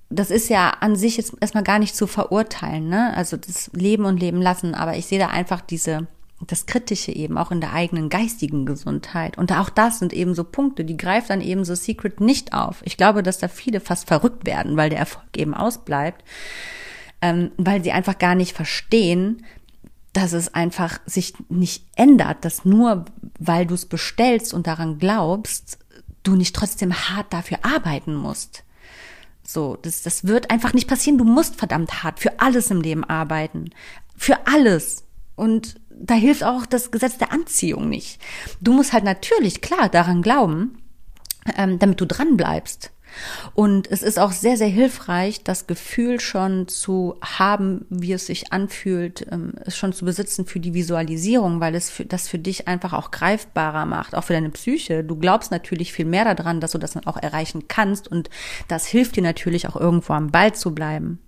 das ist ja an sich jetzt erstmal gar nicht zu verurteilen, ne? Also das Leben und Leben lassen, aber ich sehe da einfach diese, das Kritische eben auch in der eigenen geistigen Gesundheit. Und auch das sind eben so Punkte, die greift dann eben so Secret nicht auf. Ich glaube, dass da viele fast verrückt werden, weil der Erfolg eben ausbleibt, ähm, weil sie einfach gar nicht verstehen, dass es einfach sich nicht ändert, dass nur weil du es bestellst und daran glaubst, du nicht trotzdem hart dafür arbeiten musst. So, das, das wird einfach nicht passieren. Du musst verdammt hart für alles im Leben arbeiten. Für alles. Und da hilft auch das Gesetz der Anziehung nicht. Du musst halt natürlich klar daran glauben, ähm, damit du dran bleibst. Und es ist auch sehr, sehr hilfreich, das Gefühl schon zu haben, wie es sich anfühlt, ähm, es schon zu besitzen für die Visualisierung, weil es für, das für dich einfach auch greifbarer macht, auch für deine Psyche. Du glaubst natürlich viel mehr daran, dass du das dann auch erreichen kannst und das hilft dir natürlich auch irgendwo am Ball zu bleiben.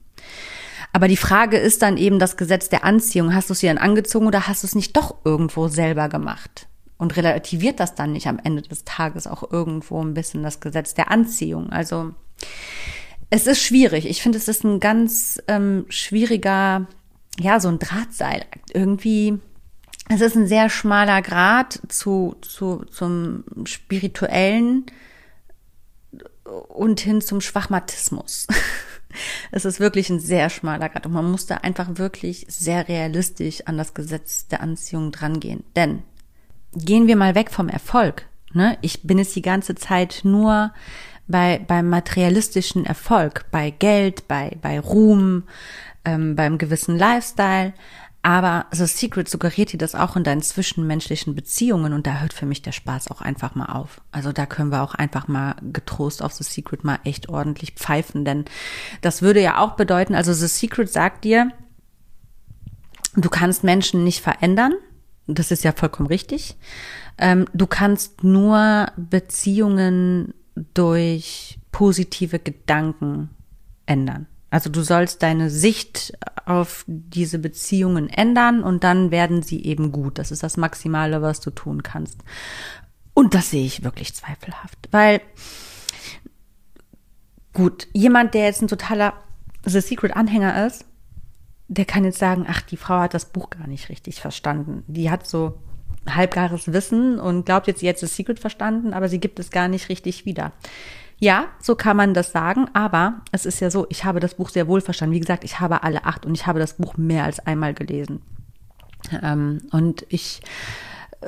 Aber die Frage ist dann eben das Gesetz der Anziehung. Hast du es dir dann angezogen oder hast du es nicht doch irgendwo selber gemacht? Und relativiert das dann nicht am Ende des Tages auch irgendwo ein bisschen das Gesetz der Anziehung. Also es ist schwierig. Ich finde, es ist ein ganz ähm, schwieriger, ja, so ein Drahtseil. Irgendwie, es ist ein sehr schmaler Grad zu, zu, zum spirituellen und hin zum Schwachmatismus. Es ist wirklich ein sehr schmaler Grad und man muss da einfach wirklich sehr realistisch an das Gesetz der Anziehung drangehen. Denn gehen wir mal weg vom Erfolg. Ne? Ich bin jetzt die ganze Zeit nur bei beim materialistischen Erfolg, bei Geld, bei bei Ruhm, ähm, beim gewissen Lifestyle. Aber The Secret suggeriert dir das auch in deinen zwischenmenschlichen Beziehungen und da hört für mich der Spaß auch einfach mal auf. Also da können wir auch einfach mal getrost auf The Secret mal echt ordentlich pfeifen, denn das würde ja auch bedeuten, also The Secret sagt dir, du kannst Menschen nicht verändern, das ist ja vollkommen richtig. Ähm, du kannst nur Beziehungen durch positive Gedanken ändern. Also du sollst deine Sicht auf diese Beziehungen ändern und dann werden sie eben gut. Das ist das Maximale, was du tun kannst. Und das sehe ich wirklich zweifelhaft, weil gut, jemand, der jetzt ein totaler The Secret Anhänger ist, der kann jetzt sagen, ach, die Frau hat das Buch gar nicht richtig verstanden. Die hat so halbgares Wissen und glaubt jetzt, jetzt ist Secret verstanden, aber sie gibt es gar nicht richtig wieder. Ja, so kann man das sagen, aber es ist ja so, ich habe das Buch sehr wohl verstanden. Wie gesagt, ich habe alle acht und ich habe das Buch mehr als einmal gelesen. Ähm, und ich äh,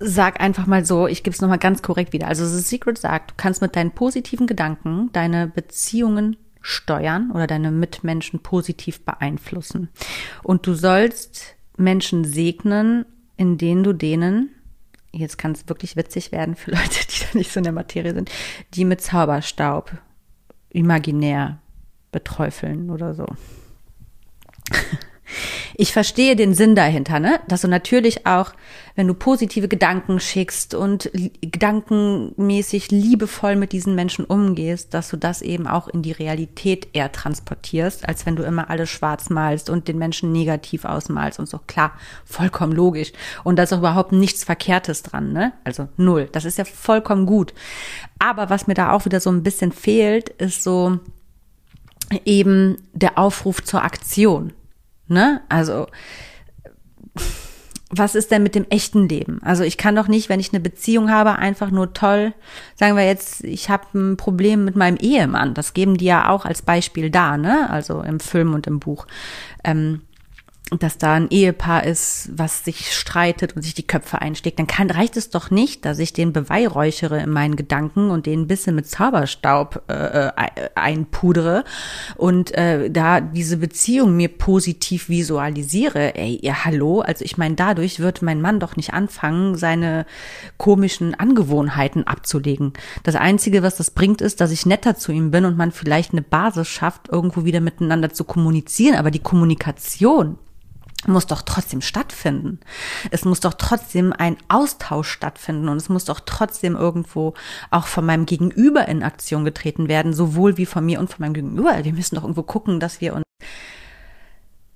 sag einfach mal so, ich gebe es nochmal ganz korrekt wieder. Also The Secret sagt, du kannst mit deinen positiven Gedanken deine Beziehungen steuern oder deine Mitmenschen positiv beeinflussen. Und du sollst Menschen segnen, in denen du denen, jetzt kann es wirklich witzig werden für Leute, die da nicht so in der Materie sind, die mit Zauberstaub imaginär beträufeln oder so. Ich verstehe den Sinn dahinter, ne? Dass du natürlich auch, wenn du positive Gedanken schickst und gedankenmäßig liebevoll mit diesen Menschen umgehst, dass du das eben auch in die Realität eher transportierst, als wenn du immer alles schwarz malst und den Menschen negativ ausmalst und so. Klar, vollkommen logisch. Und da ist auch überhaupt nichts Verkehrtes dran, ne? Also null. Das ist ja vollkommen gut. Aber was mir da auch wieder so ein bisschen fehlt, ist so eben der Aufruf zur Aktion. Ne? Also, was ist denn mit dem echten Leben? Also ich kann doch nicht, wenn ich eine Beziehung habe, einfach nur toll, sagen wir jetzt, ich habe ein Problem mit meinem Ehemann. Das geben die ja auch als Beispiel da, ne? Also im Film und im Buch. Ähm, dass da ein Ehepaar ist, was sich streitet und sich die Köpfe einsteckt, dann kann, reicht es doch nicht, dass ich den beweihräuchere in meinen Gedanken und den ein bisschen mit Zauberstaub äh, äh einpudere und äh, da diese Beziehung mir positiv visualisiere. Ey, ja, hallo, also ich meine, dadurch wird mein Mann doch nicht anfangen, seine komischen Angewohnheiten abzulegen. Das Einzige, was das bringt, ist, dass ich netter zu ihm bin und man vielleicht eine Basis schafft, irgendwo wieder miteinander zu kommunizieren. Aber die Kommunikation, muss doch trotzdem stattfinden. Es muss doch trotzdem ein Austausch stattfinden und es muss doch trotzdem irgendwo auch von meinem Gegenüber in Aktion getreten werden, sowohl wie von mir und von meinem Gegenüber. Wir müssen doch irgendwo gucken, dass wir uns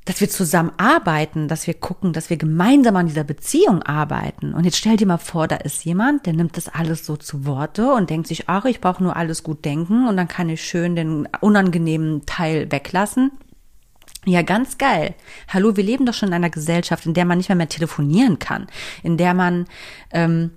dass wir zusammenarbeiten, dass wir gucken, dass wir gemeinsam an dieser Beziehung arbeiten. Und jetzt stell dir mal vor, da ist jemand, der nimmt das alles so zu Worte und denkt sich, ach, ich brauche nur alles gut denken und dann kann ich schön den unangenehmen Teil weglassen. Ja, ganz geil. Hallo, wir leben doch schon in einer Gesellschaft, in der man nicht mehr mehr telefonieren kann, in der man ähm,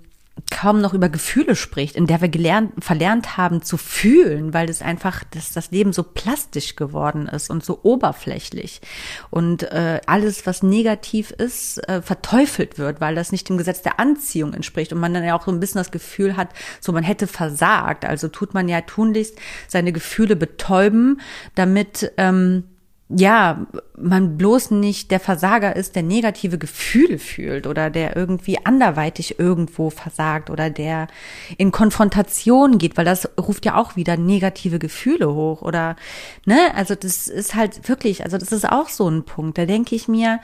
kaum noch über Gefühle spricht, in der wir gelernt, verlernt haben zu fühlen, weil es einfach, dass das Leben so plastisch geworden ist und so oberflächlich und äh, alles, was negativ ist, äh, verteufelt wird, weil das nicht dem Gesetz der Anziehung entspricht und man dann ja auch so ein bisschen das Gefühl hat, so man hätte versagt. Also tut man ja tunlichst seine Gefühle betäuben, damit ähm, ja, man bloß nicht der Versager ist, der negative Gefühle fühlt oder der irgendwie anderweitig irgendwo versagt oder der in Konfrontation geht, weil das ruft ja auch wieder negative Gefühle hoch oder, ne, also das ist halt wirklich, also das ist auch so ein Punkt, da denke ich mir,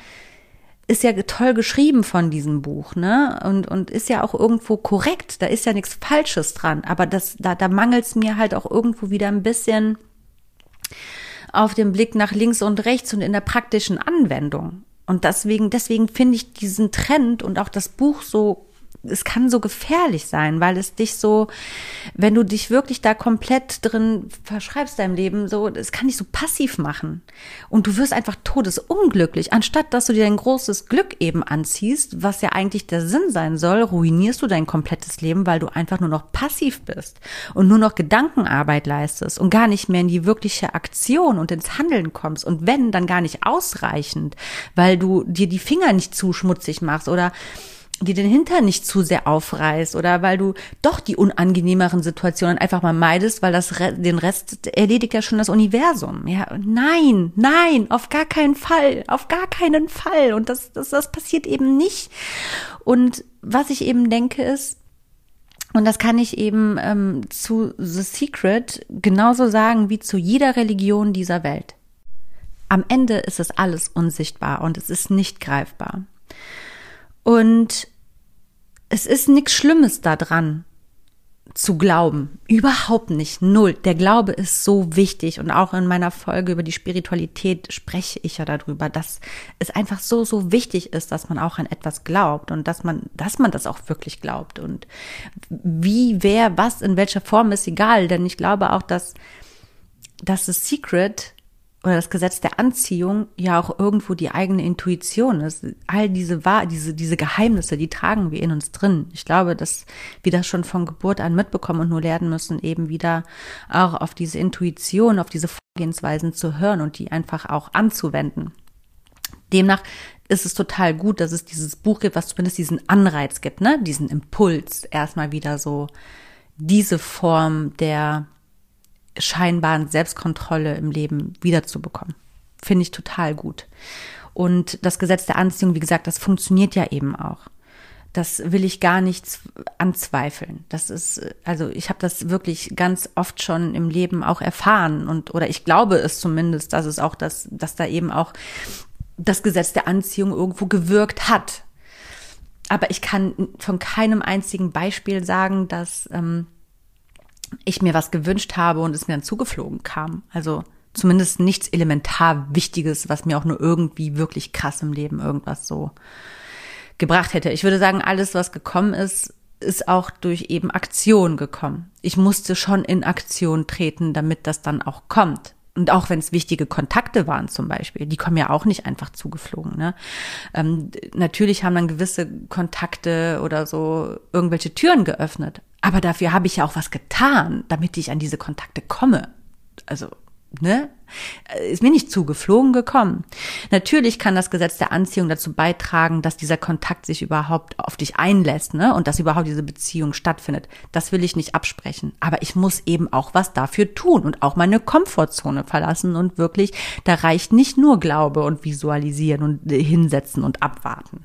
ist ja toll geschrieben von diesem Buch, ne? Und, und ist ja auch irgendwo korrekt, da ist ja nichts Falsches dran, aber das, da, da mangelt es mir halt auch irgendwo wieder ein bisschen, auf den Blick nach links und rechts und in der praktischen Anwendung. Und deswegen, deswegen finde ich diesen Trend und auch das Buch so es kann so gefährlich sein, weil es dich so, wenn du dich wirklich da komplett drin verschreibst deinem Leben, so, es kann dich so passiv machen. Und du wirst einfach todesunglücklich. Anstatt dass du dir ein großes Glück eben anziehst, was ja eigentlich der Sinn sein soll, ruinierst du dein komplettes Leben, weil du einfach nur noch passiv bist und nur noch Gedankenarbeit leistest und gar nicht mehr in die wirkliche Aktion und ins Handeln kommst. Und wenn, dann gar nicht ausreichend, weil du dir die Finger nicht zu schmutzig machst oder dir den Hintern nicht zu sehr aufreißt oder weil du doch die unangenehmeren Situationen einfach mal meidest, weil das den Rest erledigt ja schon das Universum. Ja, nein, nein, auf gar keinen Fall, auf gar keinen Fall. Und das, das, das passiert eben nicht. Und was ich eben denke ist, und das kann ich eben ähm, zu The Secret genauso sagen wie zu jeder Religion dieser Welt. Am Ende ist es alles unsichtbar und es ist nicht greifbar. Und es ist nichts Schlimmes daran zu glauben. Überhaupt nicht. Null. Der Glaube ist so wichtig. Und auch in meiner Folge über die Spiritualität spreche ich ja darüber, dass es einfach so, so wichtig ist, dass man auch an etwas glaubt und dass man, dass man das auch wirklich glaubt. Und wie, wer, was, in welcher Form ist egal. Denn ich glaube auch, dass, dass das Secret oder das Gesetz der Anziehung ja auch irgendwo die eigene Intuition ist. All diese wahr, diese, diese Geheimnisse, die tragen wir in uns drin. Ich glaube, dass wir das schon von Geburt an mitbekommen und nur lernen müssen, eben wieder auch auf diese Intuition, auf diese Vorgehensweisen zu hören und die einfach auch anzuwenden. Demnach ist es total gut, dass es dieses Buch gibt, was zumindest diesen Anreiz gibt, ne? Diesen Impuls, erstmal wieder so diese Form der scheinbaren Selbstkontrolle im Leben wiederzubekommen. Finde ich total gut. Und das Gesetz der Anziehung, wie gesagt, das funktioniert ja eben auch. Das will ich gar nicht anzweifeln. Das ist, also ich habe das wirklich ganz oft schon im Leben auch erfahren und oder ich glaube es zumindest, dass es auch das, dass da eben auch das Gesetz der Anziehung irgendwo gewirkt hat. Aber ich kann von keinem einzigen Beispiel sagen, dass ähm, ich mir was gewünscht habe und es mir dann zugeflogen kam. Also zumindest nichts elementar Wichtiges, was mir auch nur irgendwie wirklich krass im Leben irgendwas so gebracht hätte. Ich würde sagen, alles, was gekommen ist, ist auch durch eben Aktion gekommen. Ich musste schon in Aktion treten, damit das dann auch kommt. Und auch wenn es wichtige Kontakte waren zum Beispiel, die kommen ja auch nicht einfach zugeflogen. Ne? Ähm, natürlich haben dann gewisse Kontakte oder so irgendwelche Türen geöffnet. Aber dafür habe ich ja auch was getan, damit ich an diese Kontakte komme. Also ne? Ist mir nicht zugeflogen gekommen. Natürlich kann das Gesetz der Anziehung dazu beitragen, dass dieser Kontakt sich überhaupt auf dich einlässt, ne? Und dass überhaupt diese Beziehung stattfindet. Das will ich nicht absprechen. Aber ich muss eben auch was dafür tun und auch meine Komfortzone verlassen und wirklich, da reicht nicht nur Glaube und Visualisieren und hinsetzen und abwarten.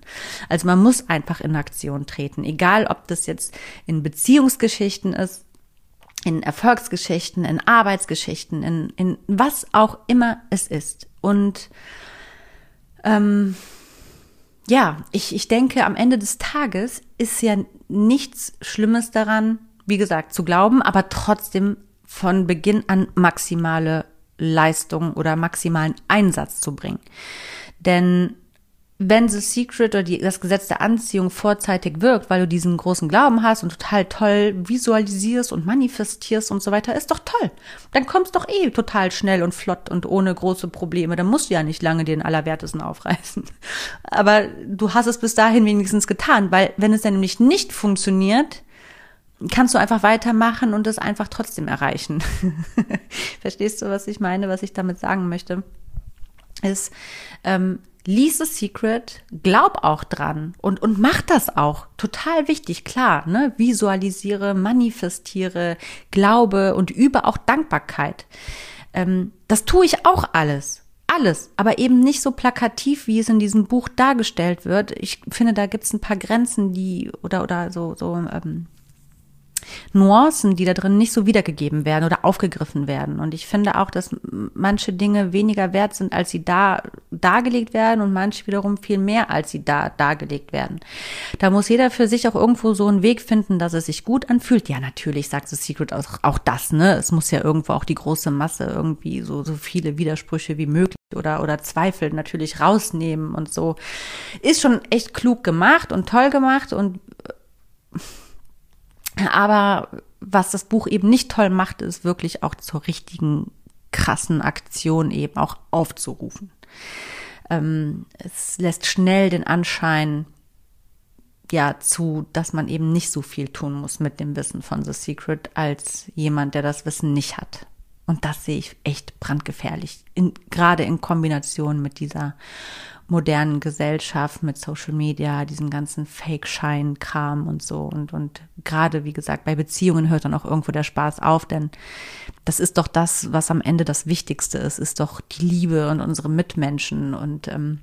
Also man muss einfach in Aktion treten. Egal, ob das jetzt in Beziehungsgeschichten ist, in Erfolgsgeschichten, in Arbeitsgeschichten, in, in was auch immer es ist. Und ähm, ja, ich, ich denke, am Ende des Tages ist ja nichts Schlimmes daran, wie gesagt, zu glauben, aber trotzdem von Beginn an maximale Leistung oder maximalen Einsatz zu bringen. Denn wenn The Secret oder die, das Gesetz der Anziehung vorzeitig wirkt, weil du diesen großen Glauben hast und total toll visualisierst und manifestierst und so weiter, ist doch toll. Dann kommst doch eh total schnell und flott und ohne große Probleme. Dann musst du ja nicht lange den Allerwertesten aufreißen. Aber du hast es bis dahin wenigstens getan, weil wenn es dann nämlich nicht funktioniert, kannst du einfach weitermachen und es einfach trotzdem erreichen. Verstehst du, was ich meine, was ich damit sagen möchte? Ist, ähm, Lies the Secret, glaub auch dran und, und mach das auch. Total wichtig, klar, ne? Visualisiere, manifestiere, glaube und übe auch Dankbarkeit. Ähm, das tue ich auch alles. Alles, aber eben nicht so plakativ, wie es in diesem Buch dargestellt wird. Ich finde, da gibt es ein paar Grenzen, die oder oder so so ähm, Nuancen, die da drin nicht so wiedergegeben werden oder aufgegriffen werden. Und ich finde auch, dass manche Dinge weniger wert sind, als sie da dargelegt werden und manche wiederum viel mehr, als sie da dargelegt werden. Da muss jeder für sich auch irgendwo so einen Weg finden, dass es sich gut anfühlt. Ja, natürlich sagt The Secret auch, auch das, ne? Es muss ja irgendwo auch die große Masse irgendwie so, so viele Widersprüche wie möglich oder, oder Zweifel natürlich rausnehmen und so. Ist schon echt klug gemacht und toll gemacht und aber was das Buch eben nicht toll macht, ist wirklich auch zur richtigen krassen Aktion eben auch aufzurufen. Ähm, es lässt schnell den Anschein, ja, zu, dass man eben nicht so viel tun muss mit dem Wissen von The Secret als jemand, der das Wissen nicht hat. Und das sehe ich echt brandgefährlich, in, gerade in Kombination mit dieser modernen Gesellschaft mit Social Media, diesen ganzen Fake-Schein-Kram und so. Und, und gerade, wie gesagt, bei Beziehungen hört dann auch irgendwo der Spaß auf, denn das ist doch das, was am Ende das Wichtigste ist, ist doch die Liebe und unsere Mitmenschen und ähm,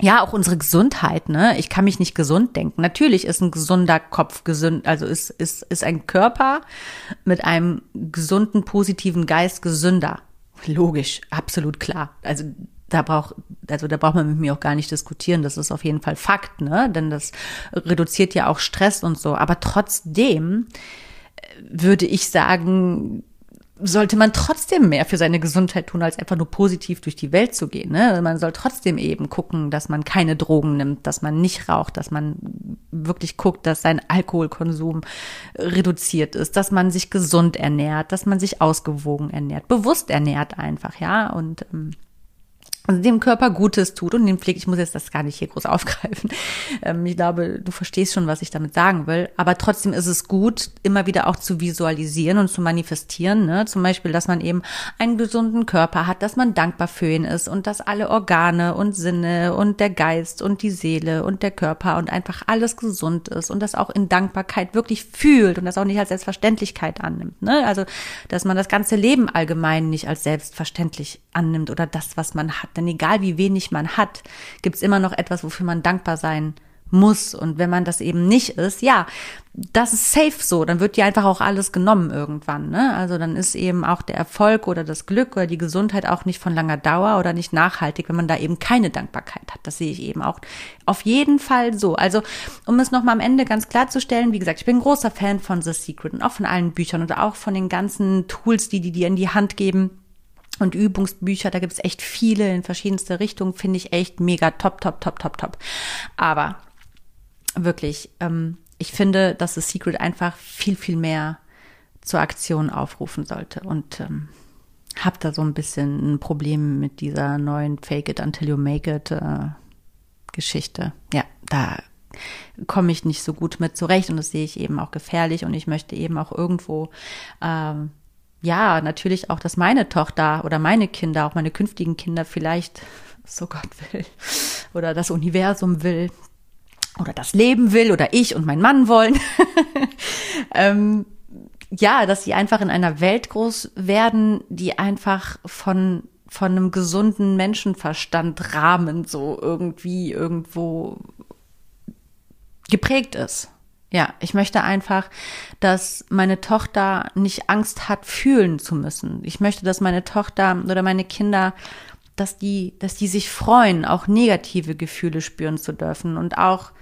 ja, auch unsere Gesundheit, ne? Ich kann mich nicht gesund denken. Natürlich ist ein gesunder Kopf gesund, also ist, ist, ist ein Körper mit einem gesunden, positiven Geist gesünder. Logisch, absolut klar. Also da braucht, also da braucht man mit mir auch gar nicht diskutieren. Das ist auf jeden Fall Fakt, ne? Denn das reduziert ja auch Stress und so. Aber trotzdem äh, würde ich sagen, sollte man trotzdem mehr für seine Gesundheit tun, als einfach nur positiv durch die Welt zu gehen. Ne? Man soll trotzdem eben gucken, dass man keine Drogen nimmt, dass man nicht raucht, dass man wirklich guckt, dass sein Alkoholkonsum reduziert ist, dass man sich gesund ernährt, dass man sich ausgewogen ernährt, bewusst ernährt einfach, ja. Und ähm, also dem Körper Gutes tut und den Pflege, ich muss jetzt das gar nicht hier groß aufgreifen. Ähm, ich glaube, du verstehst schon, was ich damit sagen will. Aber trotzdem ist es gut, immer wieder auch zu visualisieren und zu manifestieren. Ne? Zum Beispiel, dass man eben einen gesunden Körper hat, dass man dankbar für ihn ist und dass alle Organe und Sinne und der Geist und die Seele und der Körper und einfach alles gesund ist und das auch in Dankbarkeit wirklich fühlt und das auch nicht als Selbstverständlichkeit annimmt. Ne? Also, dass man das ganze Leben allgemein nicht als selbstverständlich annimmt oder das, was man hat denn egal wie wenig man hat, gibt es immer noch etwas, wofür man dankbar sein muss. Und wenn man das eben nicht ist, ja, das ist safe so. Dann wird dir einfach auch alles genommen irgendwann. Ne? Also dann ist eben auch der Erfolg oder das Glück oder die Gesundheit auch nicht von langer Dauer oder nicht nachhaltig, wenn man da eben keine Dankbarkeit hat. Das sehe ich eben auch auf jeden Fall so. Also um es nochmal am Ende ganz klarzustellen, wie gesagt, ich bin ein großer Fan von The Secret und auch von allen Büchern und auch von den ganzen Tools, die die dir in die Hand geben und Übungsbücher, da gibt es echt viele in verschiedenste Richtungen, finde ich echt mega top, top, top, top, top. Aber wirklich, ähm, ich finde, dass The Secret einfach viel, viel mehr zur Aktion aufrufen sollte und ähm, habe da so ein bisschen ein Problem mit dieser neuen Fake it until you make it äh, Geschichte. Ja, da komme ich nicht so gut mit zurecht und das sehe ich eben auch gefährlich und ich möchte eben auch irgendwo ähm, ja, natürlich auch, dass meine Tochter oder meine Kinder, auch meine künftigen Kinder vielleicht, so Gott will, oder das Universum will, oder das Leben will, oder ich und mein Mann wollen, ähm, ja, dass sie einfach in einer Welt groß werden, die einfach von von einem gesunden Menschenverstand Rahmen so irgendwie irgendwo geprägt ist. Ja, ich möchte einfach, dass meine Tochter nicht Angst hat, fühlen zu müssen. Ich möchte, dass meine Tochter oder meine Kinder, dass die, dass die sich freuen, auch negative Gefühle spüren zu dürfen und auch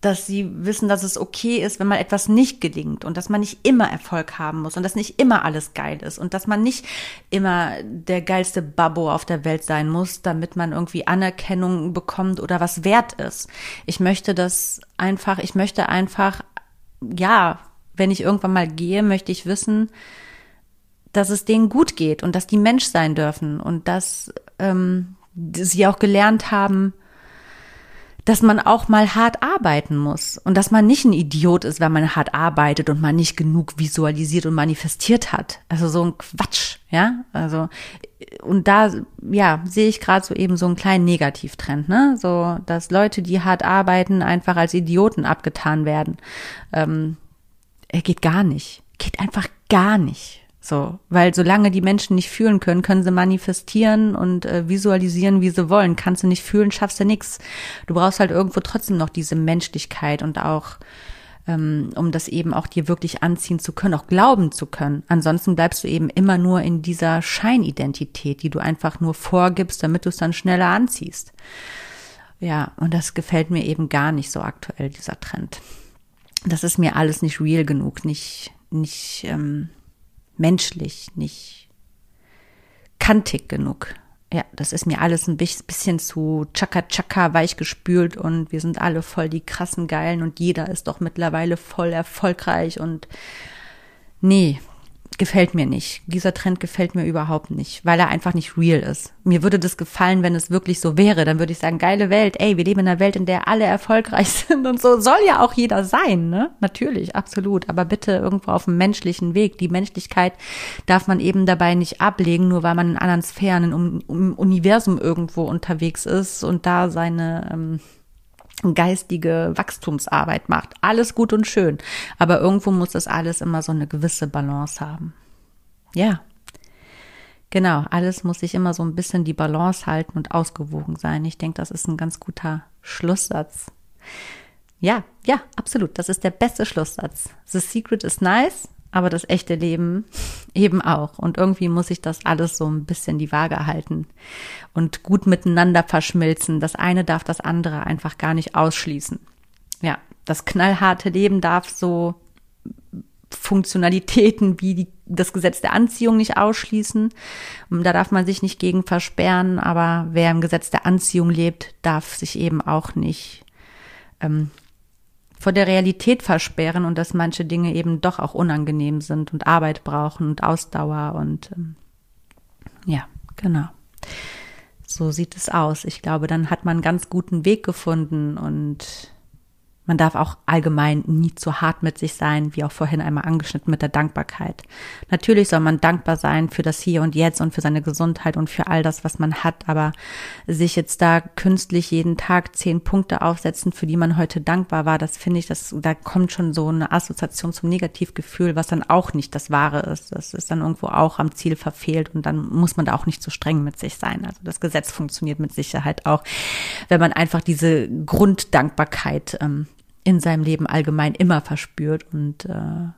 dass sie wissen, dass es okay ist, wenn mal etwas nicht gelingt und dass man nicht immer Erfolg haben muss und dass nicht immer alles geil ist und dass man nicht immer der geilste Babbo auf der Welt sein muss, damit man irgendwie Anerkennung bekommt oder was wert ist. Ich möchte das einfach, ich möchte einfach, ja, wenn ich irgendwann mal gehe, möchte ich wissen, dass es denen gut geht und dass die Mensch sein dürfen und dass ähm, sie auch gelernt haben, dass man auch mal hart arbeiten muss und dass man nicht ein Idiot ist, wenn man hart arbeitet und man nicht genug visualisiert und manifestiert hat. Also so ein Quatsch, ja? Also und da ja, sehe ich gerade so eben so einen kleinen Negativtrend, ne? So, dass Leute, die hart arbeiten, einfach als Idioten abgetan werden. Ähm, geht gar nicht. Geht einfach gar nicht. So, weil solange die Menschen nicht fühlen können, können sie manifestieren und äh, visualisieren, wie sie wollen. Kannst du nicht fühlen, schaffst du nichts. Du brauchst halt irgendwo trotzdem noch diese Menschlichkeit und auch, ähm, um das eben auch dir wirklich anziehen zu können, auch glauben zu können. Ansonsten bleibst du eben immer nur in dieser Scheinidentität, die du einfach nur vorgibst, damit du es dann schneller anziehst. Ja, und das gefällt mir eben gar nicht so aktuell, dieser Trend. Das ist mir alles nicht real genug, nicht, nicht, ähm, menschlich, nicht kantig genug. Ja, das ist mir alles ein bisschen zu tschakka-tschakka weich gespült und wir sind alle voll die krassen Geilen und jeder ist doch mittlerweile voll erfolgreich und nee, gefällt mir nicht. Dieser Trend gefällt mir überhaupt nicht, weil er einfach nicht real ist. Mir würde das gefallen, wenn es wirklich so wäre. Dann würde ich sagen, geile Welt, ey, wir leben in einer Welt, in der alle erfolgreich sind und so soll ja auch jeder sein, ne? Natürlich, absolut. Aber bitte irgendwo auf dem menschlichen Weg. Die Menschlichkeit darf man eben dabei nicht ablegen, nur weil man in anderen Sphären, im, Universum irgendwo unterwegs ist und da seine ähm, geistige Wachstumsarbeit macht. Alles gut und schön. Aber irgendwo muss das alles immer so eine gewisse Balance haben. Ja. Genau, alles muss sich immer so ein bisschen die Balance halten und ausgewogen sein. Ich denke, das ist ein ganz guter Schlusssatz. Ja, ja, absolut. Das ist der beste Schlusssatz. The secret is nice, aber das echte Leben eben auch. Und irgendwie muss ich das alles so ein bisschen die Waage halten und gut miteinander verschmilzen. Das eine darf das andere einfach gar nicht ausschließen. Ja, das knallharte Leben darf so Funktionalitäten wie die, das Gesetz der Anziehung nicht ausschließen. Da darf man sich nicht gegen versperren, aber wer im Gesetz der Anziehung lebt, darf sich eben auch nicht ähm, vor der Realität versperren und dass manche Dinge eben doch auch unangenehm sind und Arbeit brauchen und Ausdauer und ähm, ja, genau. So sieht es aus. Ich glaube, dann hat man einen ganz guten Weg gefunden und man darf auch allgemein nie zu hart mit sich sein, wie auch vorhin einmal angeschnitten mit der Dankbarkeit. Natürlich soll man dankbar sein für das Hier und Jetzt und für seine Gesundheit und für all das, was man hat, aber sich jetzt da künstlich jeden Tag zehn Punkte aufsetzen, für die man heute dankbar war, das finde ich, das, da kommt schon so eine Assoziation zum Negativgefühl, was dann auch nicht das Wahre ist. Das ist dann irgendwo auch am Ziel verfehlt und dann muss man da auch nicht so streng mit sich sein. Also das Gesetz funktioniert mit Sicherheit auch, wenn man einfach diese Grunddankbarkeit ähm, in seinem Leben allgemein immer verspürt und äh,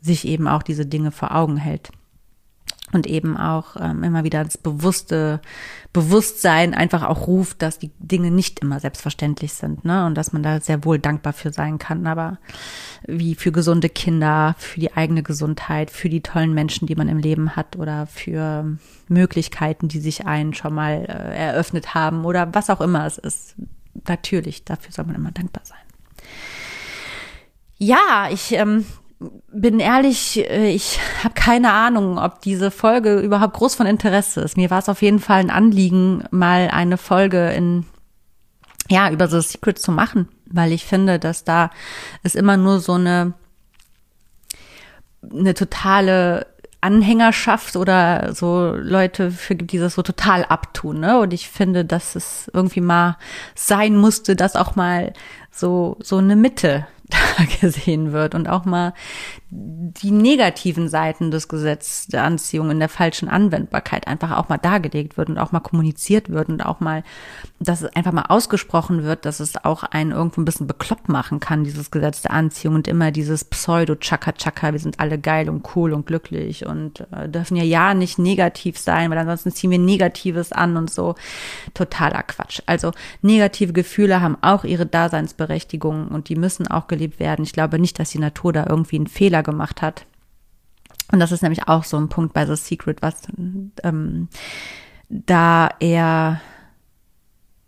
sich eben auch diese Dinge vor Augen hält. Und eben auch ähm, immer wieder das bewusste Bewusstsein einfach auch ruft, dass die Dinge nicht immer selbstverständlich sind, ne? Und dass man da sehr wohl dankbar für sein kann. Aber wie für gesunde Kinder, für die eigene Gesundheit, für die tollen Menschen, die man im Leben hat oder für Möglichkeiten, die sich einen schon mal äh, eröffnet haben oder was auch immer es ist. Natürlich, dafür soll man immer dankbar sein. Ja, ich ähm, bin ehrlich, äh, ich habe keine Ahnung, ob diese Folge überhaupt groß von Interesse ist. Mir war es auf jeden Fall ein Anliegen, mal eine Folge in ja über The Secret zu machen, weil ich finde, dass da es immer nur so eine eine totale Anhängerschaft oder so Leute für gibt, die das so total abtun, ne? Und ich finde, dass es irgendwie mal sein musste, dass auch mal so so eine Mitte gesehen wird und auch mal die negativen Seiten des Gesetzes der Anziehung in der falschen Anwendbarkeit einfach auch mal dargelegt wird und auch mal kommuniziert wird und auch mal, dass es einfach mal ausgesprochen wird, dass es auch einen irgendwo ein bisschen bekloppt machen kann, dieses Gesetz der Anziehung und immer dieses Pseudo-Chaka-Chaka, wir sind alle geil und cool und glücklich und äh, dürfen ja ja nicht negativ sein, weil ansonsten ziehen wir Negatives an und so. Totaler Quatsch. Also negative Gefühle haben auch ihre Daseinsberechtigung und die müssen auch gelebt werden. Ich glaube nicht, dass die Natur da irgendwie einen Fehler gemacht hat. Und das ist nämlich auch so ein Punkt bei The Secret, was ähm, da er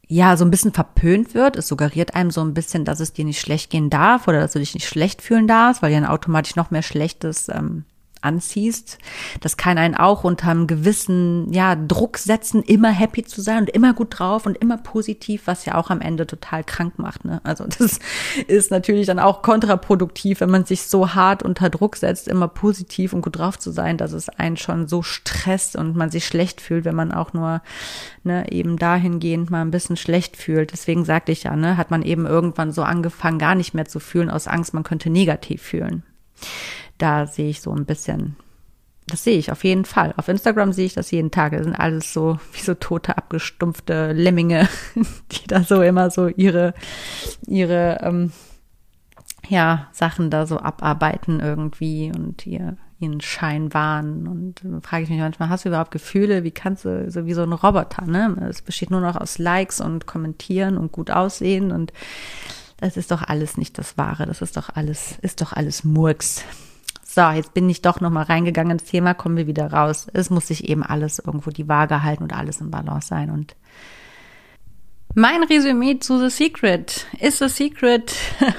ja so ein bisschen verpönt wird. Es suggeriert einem so ein bisschen, dass es dir nicht schlecht gehen darf oder dass du dich nicht schlecht fühlen darfst, weil ja dann automatisch noch mehr Schlechtes ähm, anziehst. Das kann einen auch unter einem gewissen ja, Druck setzen, immer happy zu sein und immer gut drauf und immer positiv, was ja auch am Ende total krank macht. Ne? Also das ist natürlich dann auch kontraproduktiv, wenn man sich so hart unter Druck setzt, immer positiv und gut drauf zu sein, dass es einen schon so stresst und man sich schlecht fühlt, wenn man auch nur ne, eben dahingehend mal ein bisschen schlecht fühlt. Deswegen sagte ich ja, ne, hat man eben irgendwann so angefangen, gar nicht mehr zu fühlen aus Angst, man könnte negativ fühlen da sehe ich so ein bisschen, das sehe ich auf jeden Fall. Auf Instagram sehe ich das jeden Tag. Das sind alles so wie so tote, abgestumpfte Lemminge, die da so immer so ihre, ihre, ähm, ja, Sachen da so abarbeiten irgendwie und ihr, ihren Schein wahren. Und dann frage ich mich manchmal, hast du überhaupt Gefühle? Wie kannst du, so wie so ein Roboter, ne? Es besteht nur noch aus Likes und Kommentieren und gut aussehen und das ist doch alles nicht das Wahre. Das ist doch alles, ist doch alles Murks. So, jetzt bin ich doch nochmal reingegangen ins Thema, kommen wir wieder raus. Es muss sich eben alles irgendwo die Waage halten und alles im Balance sein. Und mein Resümee zu The Secret. Ist The Secret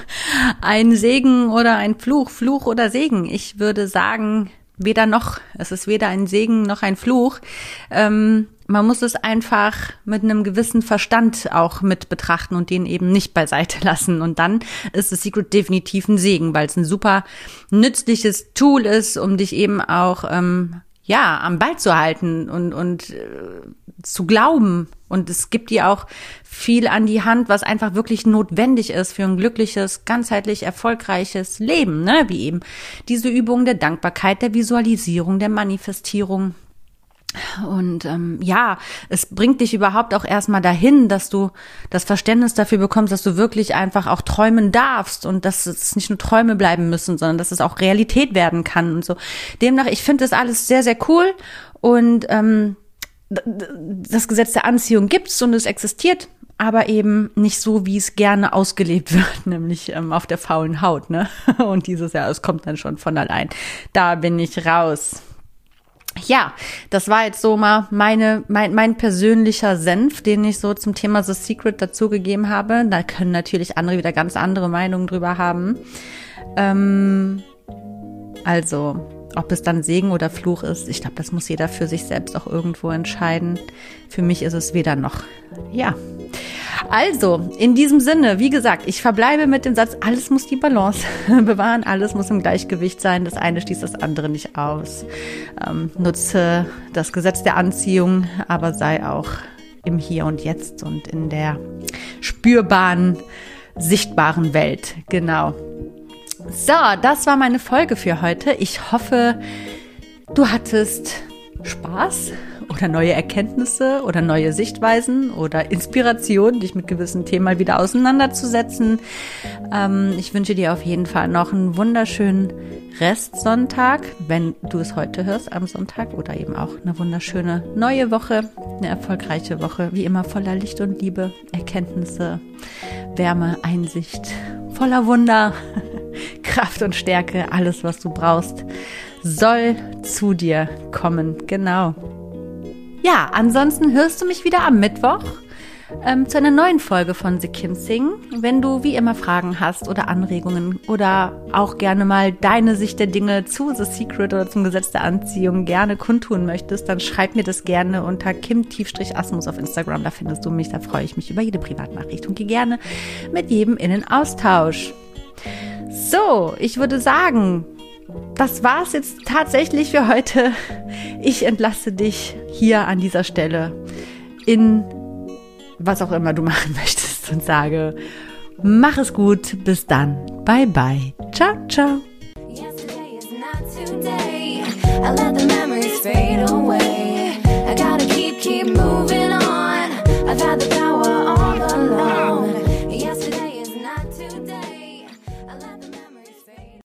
ein Segen oder ein Fluch? Fluch oder Segen? Ich würde sagen, weder noch. Es ist weder ein Segen noch ein Fluch. Ähm, man muss es einfach mit einem gewissen Verstand auch mit betrachten und den eben nicht beiseite lassen. Und dann ist das Secret definitiv ein Segen, weil es ein super nützliches Tool ist, um dich eben auch ähm, ja am Ball zu halten und und äh, zu glauben. Und es gibt dir auch viel an die Hand, was einfach wirklich notwendig ist für ein glückliches, ganzheitlich erfolgreiches Leben, ne? Wie eben diese Übung der Dankbarkeit, der Visualisierung, der Manifestierung und ähm, ja, es bringt dich überhaupt auch erstmal dahin, dass du das Verständnis dafür bekommst, dass du wirklich einfach auch träumen darfst und dass es nicht nur Träume bleiben müssen, sondern dass es auch Realität werden kann und so. Demnach, ich finde das alles sehr, sehr cool und ähm, das Gesetz der Anziehung gibt's und es existiert, aber eben nicht so, wie es gerne ausgelebt wird, nämlich ähm, auf der faulen Haut, ne? Und dieses Jahr, es kommt dann schon von allein. Da bin ich raus ja, das war jetzt so mal meine, mein, mein persönlicher Senf, den ich so zum Thema The Secret dazugegeben habe. Da können natürlich andere wieder ganz andere Meinungen drüber haben. Ähm, also, ob es dann Segen oder Fluch ist, ich glaube, das muss jeder für sich selbst auch irgendwo entscheiden. Für mich ist es weder noch. Ja. Also, in diesem Sinne, wie gesagt, ich verbleibe mit dem Satz, alles muss die Balance bewahren, alles muss im Gleichgewicht sein, das eine schließt das andere nicht aus. Ähm, nutze das Gesetz der Anziehung, aber sei auch im Hier und Jetzt und in der spürbaren, sichtbaren Welt. Genau. So, das war meine Folge für heute. Ich hoffe, du hattest Spaß oder neue Erkenntnisse oder neue Sichtweisen oder Inspiration, dich mit gewissen Themen mal wieder auseinanderzusetzen. Ähm, ich wünsche dir auf jeden Fall noch einen wunderschönen Restsonntag, wenn du es heute hörst am Sonntag oder eben auch eine wunderschöne neue Woche, eine erfolgreiche Woche, wie immer voller Licht und Liebe, Erkenntnisse, Wärme, Einsicht, voller Wunder, Kraft und Stärke, alles was du brauchst soll zu dir kommen. Genau. Ja, ansonsten hörst du mich wieder am Mittwoch ähm, zu einer neuen Folge von The Kim Sing. Wenn du wie immer Fragen hast oder Anregungen oder auch gerne mal deine Sicht der Dinge zu The Secret oder zum Gesetz der Anziehung gerne kundtun möchtest, dann schreib mir das gerne unter kim-asmus auf Instagram. Da findest du mich, da freue ich mich über jede Privatnachricht und gehe gerne mit jedem in den Austausch. So, ich würde sagen, das war's jetzt tatsächlich für heute. Ich entlasse dich hier an dieser Stelle in was auch immer du machen möchtest und sage, mach es gut, bis dann. Bye bye. Ciao, ciao. I've had the